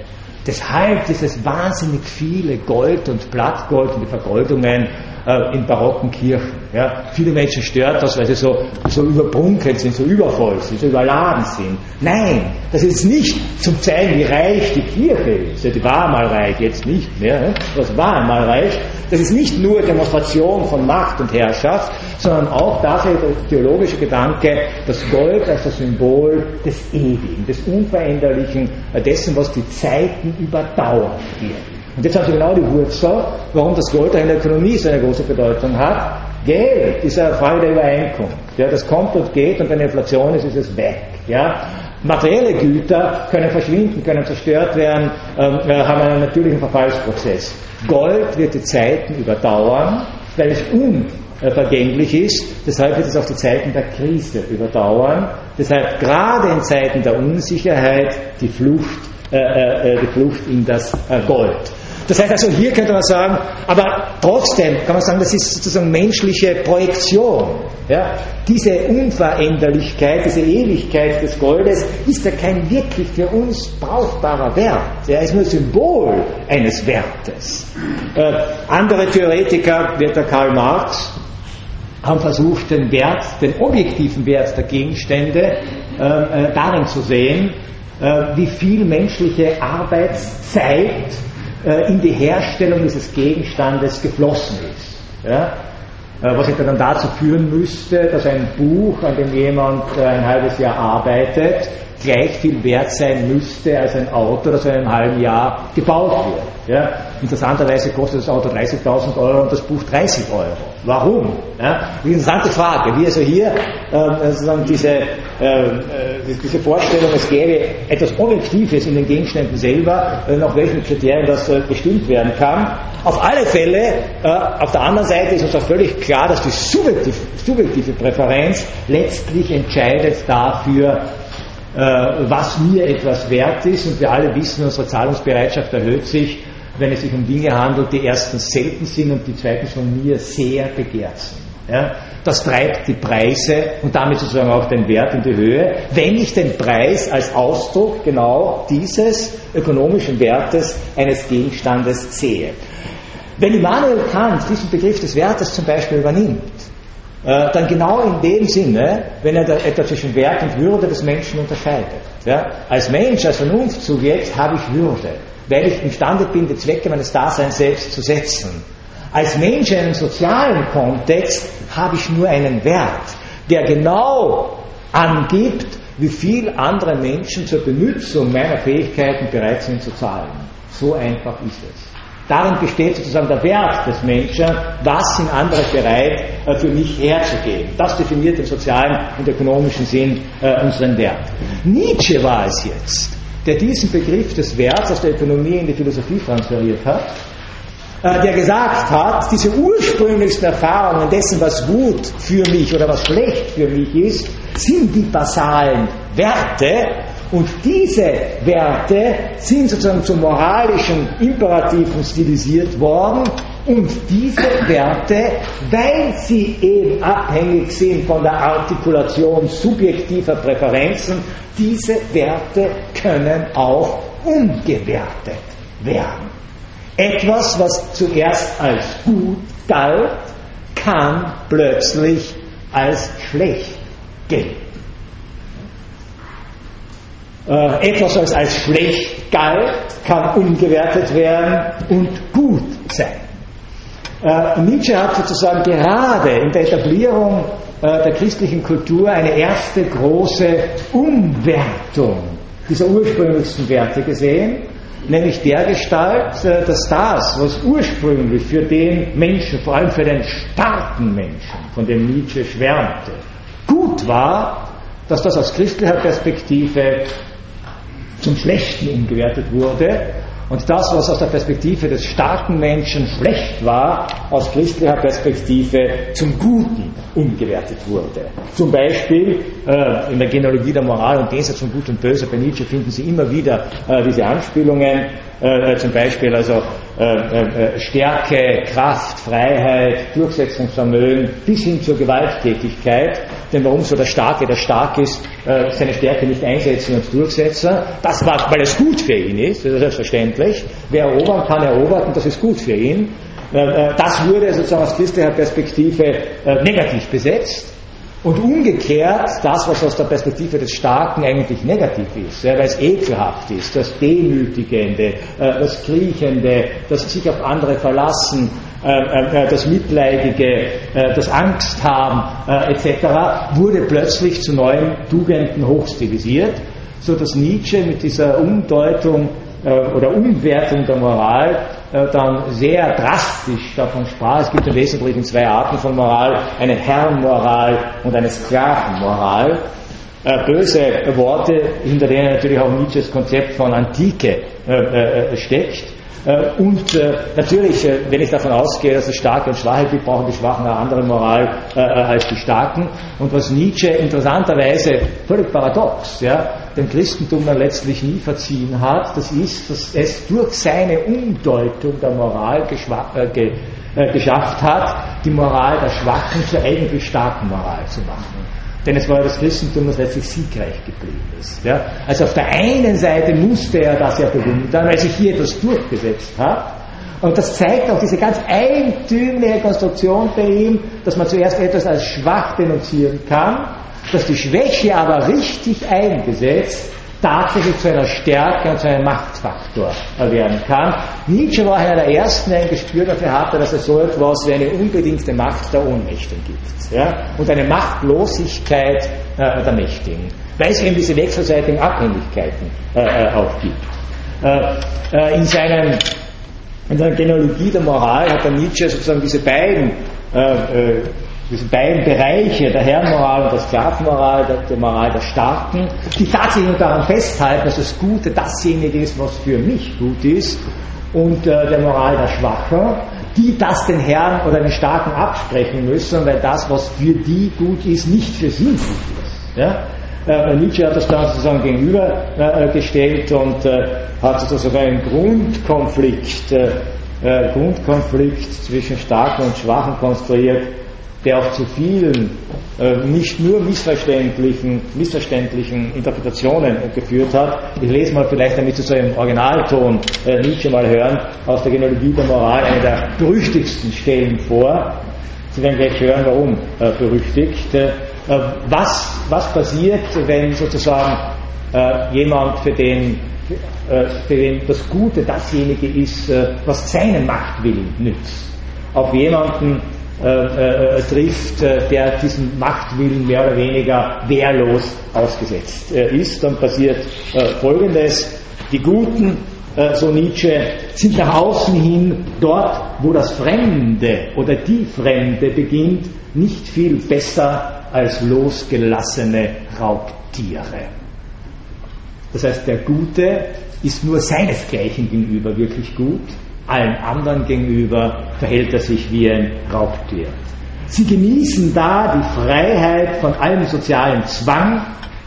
Deshalb dieses wahnsinnig viele Gold und Blattgold und die Vergoldungen äh, in barocken Kirchen. Ja. Viele Menschen stört das, weil sie so, so überbrunkelt sind, so übervoll sind, so überladen sind. Nein, das ist nicht zum zeigen, wie reich die Kirche ist. Ja, die war mal reich, jetzt nicht mehr. Ne? Das war einmal reich. Das ist nicht nur Demonstration von Macht und Herrschaft, sondern auch der theologische Gedanke, das Gold als das Symbol des Ewigen, des Unveränderlichen, dessen, was die Zeiten überdauern wird. Und jetzt haben Sie genau die Wurzel, warum das Gold in der Ökonomie so eine große Bedeutung hat. Geld ist eine Frage der Übereinkunft. Ja, das kommt und geht und wenn Inflation ist, ist es weg. Ja. Materielle Güter können verschwinden, können zerstört werden, ähm, äh, haben einen natürlichen Verfallsprozess. Gold wird die Zeiten überdauern, weil es unvergänglich ist. Deshalb wird es auch die Zeiten der Krise überdauern. Deshalb gerade in Zeiten der Unsicherheit die Flucht, äh, äh, äh die Flucht in das äh, Gold. Das heißt also, hier könnte man sagen, aber trotzdem kann man sagen, das ist sozusagen menschliche Projektion. Ja? Diese Unveränderlichkeit, diese Ewigkeit des Goldes ist ja kein wirklich für uns brauchbarer Wert. Er ist nur Symbol eines Wertes. Äh, andere Theoretiker, wie der Karl Marx, haben versucht, den Wert, den objektiven Wert der Gegenstände äh, äh, darin zu sehen, äh, wie viel menschliche Arbeitszeit äh, in die Herstellung dieses Gegenstandes geflossen ist. Ja? Äh, was dann dazu führen müsste, dass ein Buch, an dem jemand äh, ein halbes Jahr arbeitet, gleich viel wert sein müsste als ein Auto, das in einem halben Jahr gebaut wird. Ja? Interessanterweise kostet das Auto 30.000 Euro und das Buch 30 Euro. Warum? Ja? Interessante Frage. Wie also hier äh, sozusagen diese, äh, äh, diese Vorstellung, es gäbe etwas Objektives in den Gegenständen selber, äh, nach welchen Kriterien das äh, bestimmt werden kann. Auf alle Fälle, äh, auf der anderen Seite ist uns auch völlig klar, dass die subjektive, subjektive Präferenz letztlich entscheidet dafür, was mir etwas wert ist. Und wir alle wissen, unsere Zahlungsbereitschaft erhöht sich, wenn es sich um Dinge handelt, die erstens selten sind und die zweitens von mir sehr begehrt sind. Ja, das treibt die Preise und damit sozusagen auch den Wert in die Höhe, wenn ich den Preis als Ausdruck genau dieses ökonomischen Wertes eines Gegenstandes sehe. Wenn Immanuel Kant diesen Begriff des Wertes zum Beispiel übernimmt, äh, dann genau in dem Sinne, wenn er etwa zwischen Wert und Würde des Menschen unterscheidet. Ja? Als Mensch, als Vernunftsubjekt habe ich Würde weil ich imstande bin, die Zwecke meines Daseins selbst zu setzen. Als Mensch in einem sozialen Kontext habe ich nur einen Wert, der genau angibt, wie viel andere Menschen zur Benutzung meiner Fähigkeiten bereit sind zu zahlen. So einfach ist es. Darin besteht sozusagen der Wert des Menschen, was sind andere bereit äh, für mich herzugeben. Das definiert im sozialen und ökonomischen Sinn äh, unseren Wert. Nietzsche war es jetzt, der diesen Begriff des Werts aus der Ökonomie in die Philosophie transferiert hat, äh, der gesagt hat, diese ursprünglichsten Erfahrungen dessen, was gut für mich oder was schlecht für mich ist, sind die basalen Werte und diese Werte sind sozusagen zum moralischen Imperativen stilisiert worden, Und diese Werte, weil sie eben abhängig sind von der Artikulation subjektiver Präferenzen, diese Werte können auch umgewertet werden. Etwas, was zuerst als gut galt, kann plötzlich als schlecht gelten. Äh, etwas, was als schlecht galt, kann umgewertet werden und gut sein. Äh, Nietzsche hat sozusagen gerade in der Etablierung äh, der christlichen Kultur eine erste große Umwertung dieser ursprünglichsten Werte gesehen, nämlich der Gestalt, äh, dass das, was ursprünglich für den Menschen, vor allem für den starken Menschen, von dem Nietzsche schwärmte, gut war, dass das aus christlicher Perspektive zum Schlechten umgewertet wurde und das, was aus der Perspektive des starken Menschen schlecht war, aus christlicher Perspektive zum Guten umgewertet wurde. Zum Beispiel äh, in der Genealogie der Moral und Gegensatz von Gut und Böse bei Nietzsche finden Sie immer wieder äh, diese Anspielungen, äh, zum Beispiel also äh, äh, Stärke, Kraft, Freiheit, Durchsetzungsvermögen bis hin zur Gewalttätigkeit. Denn warum soll der Starke, der stark ist, äh, seine Stärke nicht einsetzen und durchsetzen? Das war, weil es gut für ihn ist, das ist selbstverständlich. Wer erobern kann, erobert und das ist gut für ihn. Äh, äh, das wurde sozusagen aus christlicher Perspektive negativ besetzt. Und umgekehrt, das, was aus der Perspektive des Starken eigentlich negativ ist, ja, weil es ekelhaft ist, das Demütigende, äh, das Kriechende, das sich auf andere verlassen, das Mitleidige, das Angst haben etc., wurde plötzlich zu neuen Tugenden hochstilisiert, so dass Nietzsche mit dieser Umdeutung oder Umwertung der Moral äh, dann sehr drastisch davon sprach. Es gibt im Wesentlichen zwei Arten von Moral, eine Herrenmoral und eine Sklavenmoral. Äh, böse Worte, hinter denen natürlich auch Nietzsches Konzept von Antike äh, steckt. Und natürlich, wenn ich davon ausgehe, dass es Starke und Schwache gibt, brauchen die Schwachen eine andere Moral als die Starken. Und was Nietzsche interessanterweise völlig paradox, ja, dem Christentum dann letztlich nie verziehen hat, das ist, dass es durch seine Umdeutung der Moral äh, ge äh, geschafft hat, die Moral der Schwachen zur eigentlich starken Moral zu machen. Denn es war ja das Christentum, das letztlich siegreich geblieben ist. Ja? Also auf der einen Seite musste er das ja bewundern, weil sich hier etwas durchgesetzt hat. Und das zeigt auch diese ganz eigentümliche Konstruktion bei ihm, dass man zuerst etwas als schwach denunzieren kann dass die Schwäche aber richtig eingesetzt tatsächlich zu einer Stärke und zu einem Machtfaktor werden kann. Nietzsche war einer der ersten, der ein Gespür dafür hatte, dass es so etwas wie eine unbedingte Macht der Ohnmächtigen gibt. Ja? Und eine Machtlosigkeit äh, der Mächtigen. Weil es eben diese wechselseitigen Abhängigkeiten äh, äh auch gibt. Äh, äh, in, seinem, in seiner Genealogie der Moral hat der Nietzsche sozusagen diese beiden äh, diese beiden Bereiche der Herrenmoral und der Sklavenmoral, der, der Moral der Starken, die tatsächlich daran festhalten, dass das Gute dasjenige ist, was für mich gut ist, und äh, der Moral der Schwachen, die das den Herren oder den Starken absprechen müssen, weil das, was für die gut ist, nicht für sie gut ist. Ja? Äh, Nietzsche hat das dann sozusagen gegenübergestellt äh, und äh, hat sozusagen einen Grundkonflikt, äh, äh, Grundkonflikt zwischen Starken und Schwachen konstruiert, der auch zu vielen äh, nicht nur missverständlichen, missverständlichen Interpretationen geführt hat. Ich lese mal vielleicht, damit Sie so im Originalton äh, Nietzsche mal hören, aus der Genealogie der Moral eine der berüchtigsten Stellen vor. Sie werden gleich hören, warum äh, berüchtigt. Äh, was, was passiert, wenn sozusagen äh, jemand, für den, für den das Gute dasjenige ist, was seinen Machtwillen nützt, auf jemanden äh, äh, trifft, äh, der diesem Machtwillen mehr oder weniger wehrlos ausgesetzt äh, ist, dann passiert äh, Folgendes. Die Guten, äh, so Nietzsche, sind nach außen hin dort, wo das Fremde oder die Fremde beginnt, nicht viel besser als losgelassene Raubtiere. Das heißt, der Gute ist nur seinesgleichen gegenüber wirklich gut allen anderen gegenüber verhält er sich wie ein Raubtier. Sie genießen da die Freiheit von allem sozialen Zwang.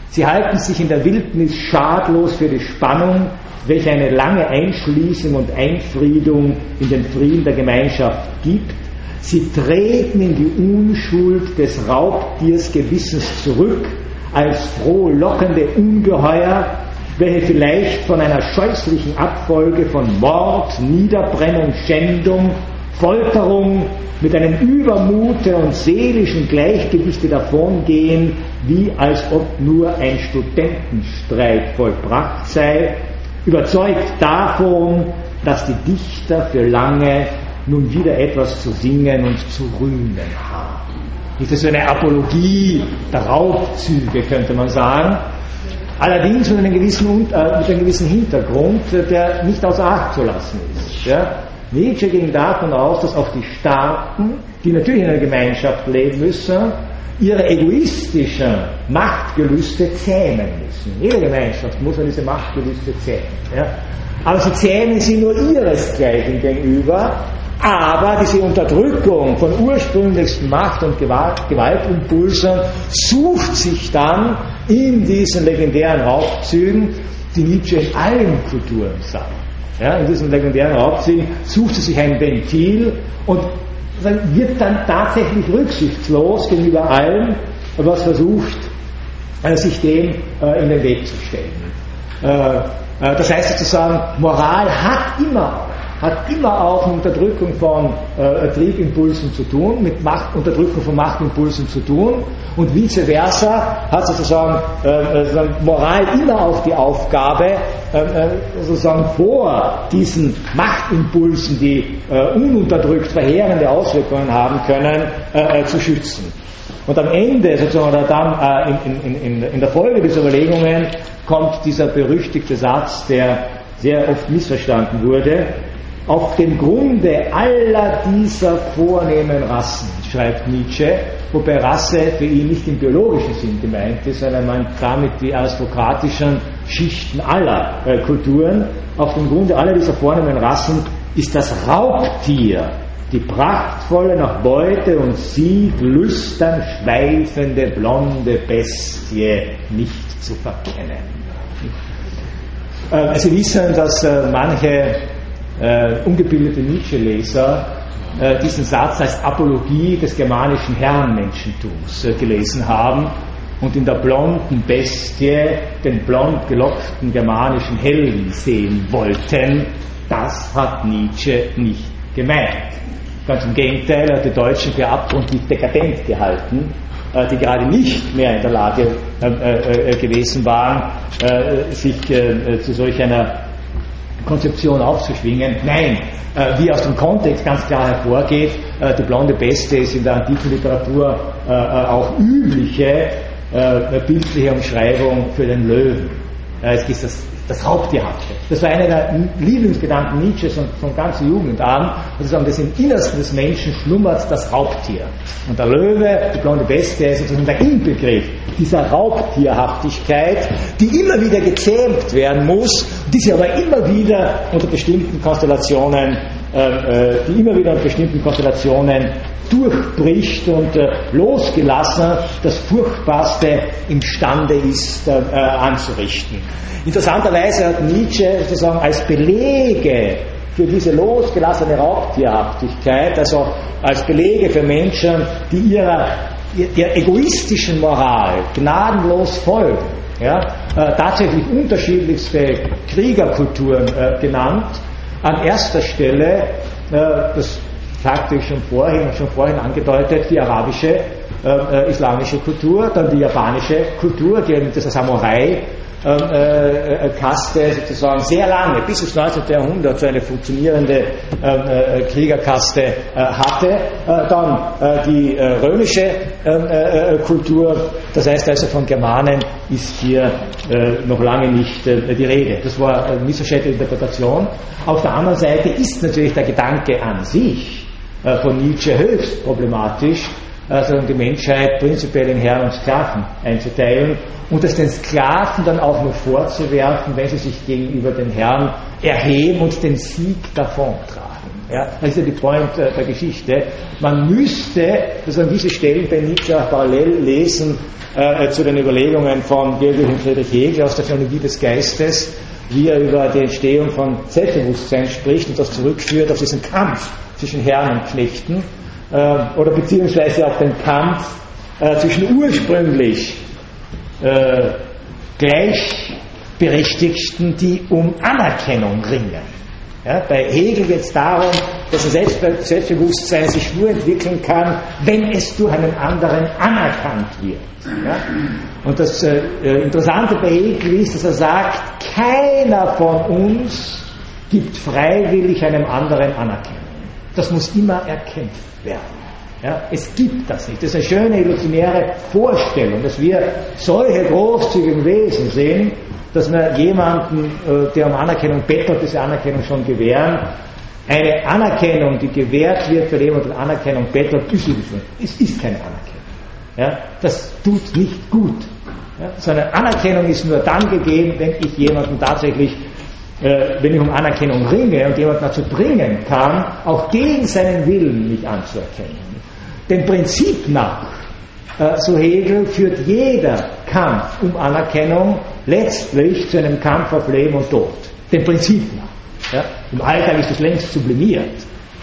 Sie halten sich in der Wildnis schadlos für die Spannung, welche eine lange Einschließung und Einfriedung in den Frieden der Gemeinschaft gibt. Sie treten in die Unschuld des Raubtiers Gewissens zurück als frohlockende Ungeheuer, welche vielleicht von einer scheußlichen Abfolge von Mord, Niederbrennung, Schändung, Folterung mit einem Übermute und seelischen Gleichgewichte davongehen, wie als ob nur ein Studentenstreit vollbracht sei, überzeugt davon, dass die Dichter für lange nun wieder etwas zu singen und zu rühmen haben. Ist das so eine Apologie der Raubzüge, könnte man sagen. Allerdings mit einem gewissen, äh, mit einem gewissen Hintergrund, der nicht außer Acht zu lassen ist. Ja? Nietzsche ging davon aus, dass auch die Staaten, die natürlich in einer Gemeinschaft leben müssen, ihre egoistischen Machtgelüste zähmen müssen. Jede Gemeinschaft muss an diese Machtgelüste zähmen. Ja? Aber sie zähmen sie nur ihresgleichen gegenüber, aber diese Unterdrückung von ursprünglichsten Macht- und Gewalt, Gewaltimpulsen sucht sich dann in diesen legendären Raubzügen, die Nietzsche in allen Kulturen sah. Ja, in diesen legendären Raubzügen sucht sie sich ein Ventil und wird dann tatsächlich rücksichtslos gegenüber allem, was versucht, äh, sich dem äh, in den Weg zu stellen. Äh, das heißt sozusagen, Moral hat immer hat immer auch mit Unterdrückung von äh, Triebimpulsen zu tun, mit Macht, Unterdrückung von Machtimpulsen zu tun und vice versa hat sozusagen äh, Moral immer auch die Aufgabe, äh, sozusagen vor diesen Machtimpulsen, die ununterdrückt verheerende Auswirkungen haben können, zu schützen. Und am Ende, sozusagen, oder dann in, in, in der Folge dieser Überlegungen, kommt dieser berüchtigte Satz, der sehr oft missverstanden wurde, auf dem Grunde aller dieser vornehmen Rassen, schreibt Nietzsche, wobei Rasse für ihn nicht im biologischen Sinn gemeint ist, sondern man damit die aristokratischen Schichten aller äh, Kulturen, auf dem Grunde aller dieser vornehmen Rassen ist das Raubtier, die prachtvolle nach Beute und Sieg lüstern schweifende blonde Bestie nicht zu verkennen. Äh, Sie wissen, dass äh, manche äh, ungebildete Nietzsche-Leser äh, diesen Satz als Apologie des germanischen Herrenmenschentums äh, gelesen haben und in der blonden Bestie den blond gelockten germanischen Helden sehen wollten. Das hat Nietzsche nicht gemeint. Ganz im Gegenteil, er hat die Deutschen für abgrundtief dekadent gehalten, äh, die gerade nicht mehr in der Lage äh, äh, gewesen waren, sich zu solch einer Konzeption aufzuschwingen. Nein, äh, wie aus dem Kontext ganz klar hervorgeht, äh, die blonde Beste ist in der antiken Literatur äh, äh auch übliche äh, bildliche Umschreibung für den Löwen. Es ist das das Raubtierhafte. Das war einer der Lieblingsgedanken Nietzsches und von ganzer Jugend an, sozusagen das im Innersten des Menschen schlummert das Raubtier. Und der Löwe, die blonde Bestie, ist sozusagen der Inbegriff dieser Raubtierhaftigkeit, die immer wieder gezähmt werden muss, die sich aber immer wieder unter bestimmten Konstellationen, äh, äh die immer wieder unter bestimmten Konstellationen durchbricht und äh, losgelassen das Furchtbarste imstande ist äh, äh, anzurichten. Interessanterweise hat Nietzsche sozusagen als Belege für diese losgelassene Raubtierhaftigkeit, also als Belege für Menschen, die ihrer, ihrer egoistischen Moral gnadenlos folgen, ja, äh, tatsächlich unterschiedlichste Kriegerkulturen äh, genannt. An erster Stelle, äh, das ich schon vorhin, schon vorhin angedeutet, die arabische äh, äh, islamische Kultur, dann die japanische Kultur, die mit dieser Samurai ähm, äh, äh, Kaste sozusagen sehr lange, bis ins 19. Jahrhundert so eine funktionierende ähm, äh, Kriegerkaste äh, hatte. Äh, dann die römische ähm, Kultur, das heißt also von Germanen ist hier noch lange nicht die Rede. Das war eine missverständliche Interpretation. Auf der anderen Seite ist natürlich der Gedanke an sich von Nietzsche höchst problematisch, also die Menschheit prinzipiell in Herren und Sklaven einzuteilen und es den Sklaven dann auch nur vorzuwerfen, wenn sie sich gegenüber den Herrn erheben und den Sieg davontragen. Ja, das ist ja die Point äh, der Geschichte. Man müsste sozusagen diese Stellen bei Nietzsche parallel lesen äh, zu den Überlegungen von Georg Friedrich Hegel aus der Theologie des Geistes, wie er über die Entstehung von Selbstbewusstsein spricht und das zurückführt auf diesen Kampf zwischen Herren und Knechten äh, oder beziehungsweise auf den Kampf äh, zwischen ursprünglich äh, Gleichberechtigten, die um Anerkennung ringen. Ja, bei Hegel geht es darum, dass ein Selbstbewusstsein sich nur entwickeln kann, wenn es durch einen anderen anerkannt wird. Ja? Und das äh Interessante bei Hegel ist, dass er sagt, keiner von uns gibt freiwillig einem anderen Anerkennung. Das muss immer erkämpft werden. Ja, es gibt das nicht. Das ist eine schöne illusionäre Vorstellung, dass wir solche großzügigen Wesen sehen, dass wir jemanden, äh, der um Anerkennung bettelt, diese Anerkennung schon gewähren. Eine Anerkennung, die gewährt wird, für jemand, der Anerkennung bettelt, ist es ist keine Anerkennung. Ja, das tut nicht gut. Ja, sondern Anerkennung ist nur dann gegeben, wenn ich jemanden tatsächlich, äh, wenn ich um Anerkennung ringe und jemanden dazu bringen kann, auch gegen seinen Willen mich anzuerkennen. Dem Prinzip nach, äh, so Hegel, führt jeder Kampf um Anerkennung letztlich zu einem Kampf auf Leben und Tod. Dem Prinzip nach. Ja? Im Alltag ist es längst sublimiert.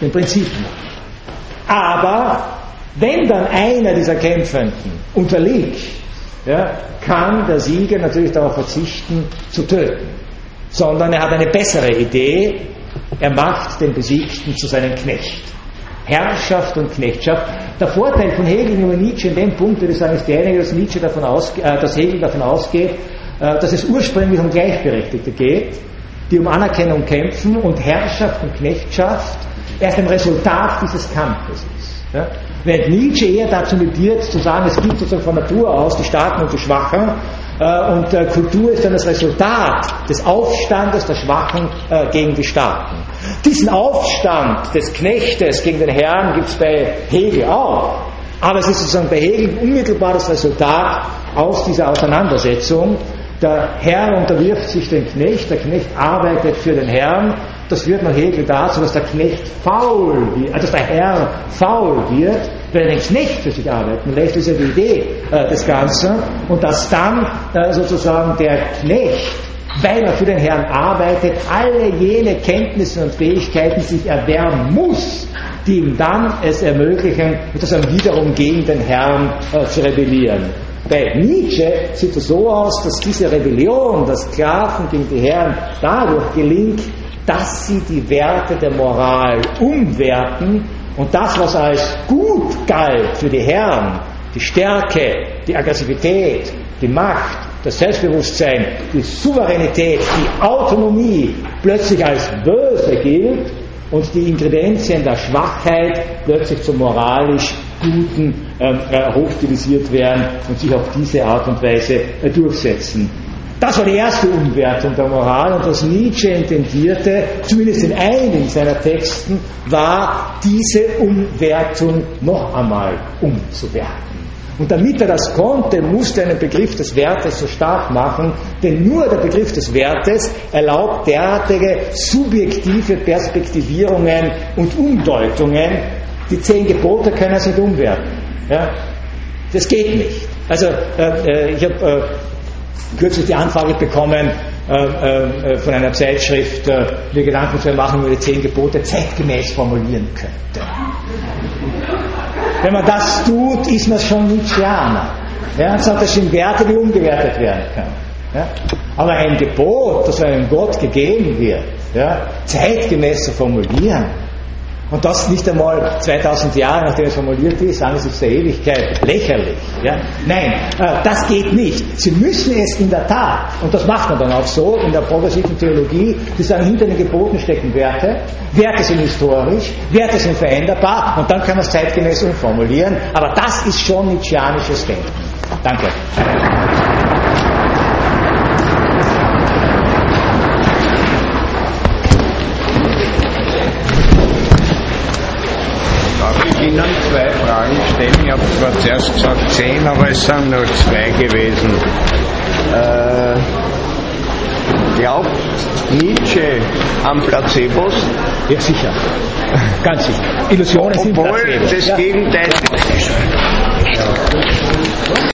Dem Prinzip nach. Aber wenn dann einer dieser Kämpfenden unterliegt, ja, kann der Sieger natürlich darauf verzichten, zu töten. Sondern er hat eine bessere Idee. Er macht den Besiegten zu seinem Knecht. Herrschaft und Knechtschaft. Der Vorteil von Hegel über Nietzsche in dem Punkt, würde ich sagen, ist derjenige, dass, Nietzsche davon ausge, äh, dass Hegel davon ausgeht, äh, dass es ursprünglich um Gleichberechtigte geht, die um Anerkennung kämpfen und Herrschaft und Knechtschaft erst ein Resultat dieses Kampfes ist. Ja? Während Nietzsche eher dazu tendiert zu sagen, es gibt sozusagen von Natur aus die Starken und die Schwachen äh, und äh, Kultur ist dann das Resultat des Aufstandes der Schwachen äh, gegen die Starken. Diesen Aufstand des Knechtes gegen den Herrn gibt es bei Hegel auch. Aber es ist sozusagen bei Hegel unmittelbar das Resultat aus dieser Auseinandersetzung. Der Herr unterwirft sich dem Knecht, der Knecht arbeitet für den Herrn. Das führt nach Hegel dazu, dass der Knecht faul wird, also dass der Herr faul wird, weil er den Knecht für sich arbeiten lässt. Das ist ja die Idee äh, des Ganzen. Und dass dann äh, sozusagen der Knecht weil er für den Herrn arbeitet, alle jene Kenntnisse und Fähigkeiten sich erwerben muss, die ihm dann es ermöglichen, sozusagen wiederum gegen den Herrn äh, zu rebellieren. Bei Nietzsche sieht es so aus, dass diese Rebellion der Sklaven gegen die Herren dadurch gelingt, dass sie die Werte der Moral umwerten und das, was als gut galt für die Herren, die Stärke, die Aggressivität, die Macht, das Selbstbewusstsein, die Souveränität, die Autonomie plötzlich als böse gilt und die Ingredienzien der Schwachheit plötzlich zum moralisch Guten ähm, äh, hochstilisiert werden und sich auf diese Art und Weise äh, durchsetzen. Das war die erste Umwertung der Moral und was Nietzsche intendierte, zumindest in einigen seiner Texten, war diese Umwertung noch einmal umzuwerten. Und damit er das konnte, musste er einen Begriff des Wertes so stark machen, denn nur der Begriff des Wertes erlaubt derartige subjektive Perspektivierungen und Umdeutungen. Die zehn Gebote können es nicht umwerten. Ja? Das geht nicht. Also äh, äh ich habe äh, kürzlich die Anfrage bekommen, äh, äh, von einer Zeitschrift, äh, mir Gedanken zu machen, wie die zehn Gebote zeitgemäß formulieren könnte. Wenn man das tut, ist man schon Nietzscheaner. Ja, das sind Werte, die umgewertet werden können. Ja? Aber ein Gebot, das einem Gott gegeben wird, ja, zeitgemäß zu formulieren, und das nicht einmal 2000 Jahre, nachdem es formuliert ist, angesichts der Ewigkeit, lächerlich. Ja? Nein, äh, das geht nicht. Sie müssen es in der Tat, und das macht man dann auch so in der progressiven Theologie, die sagen, hinter den Geboten stecken Werte, Werte sind historisch, Werte sind veränderbar, und dann kann man es zeitgemäß umformulieren, aber das ist schon nietzscheanisches Denken. Danke. Ihnen zwei Fragen stellen. Ich habe zwar zuerst gesagt zehn, aber es sind nur zwei gewesen. Äh, glaubt Nietzsche an Placebos? Ja, sicher. Ganz sicher. Illusionen sind Obwohl das Gegenteil. Ja.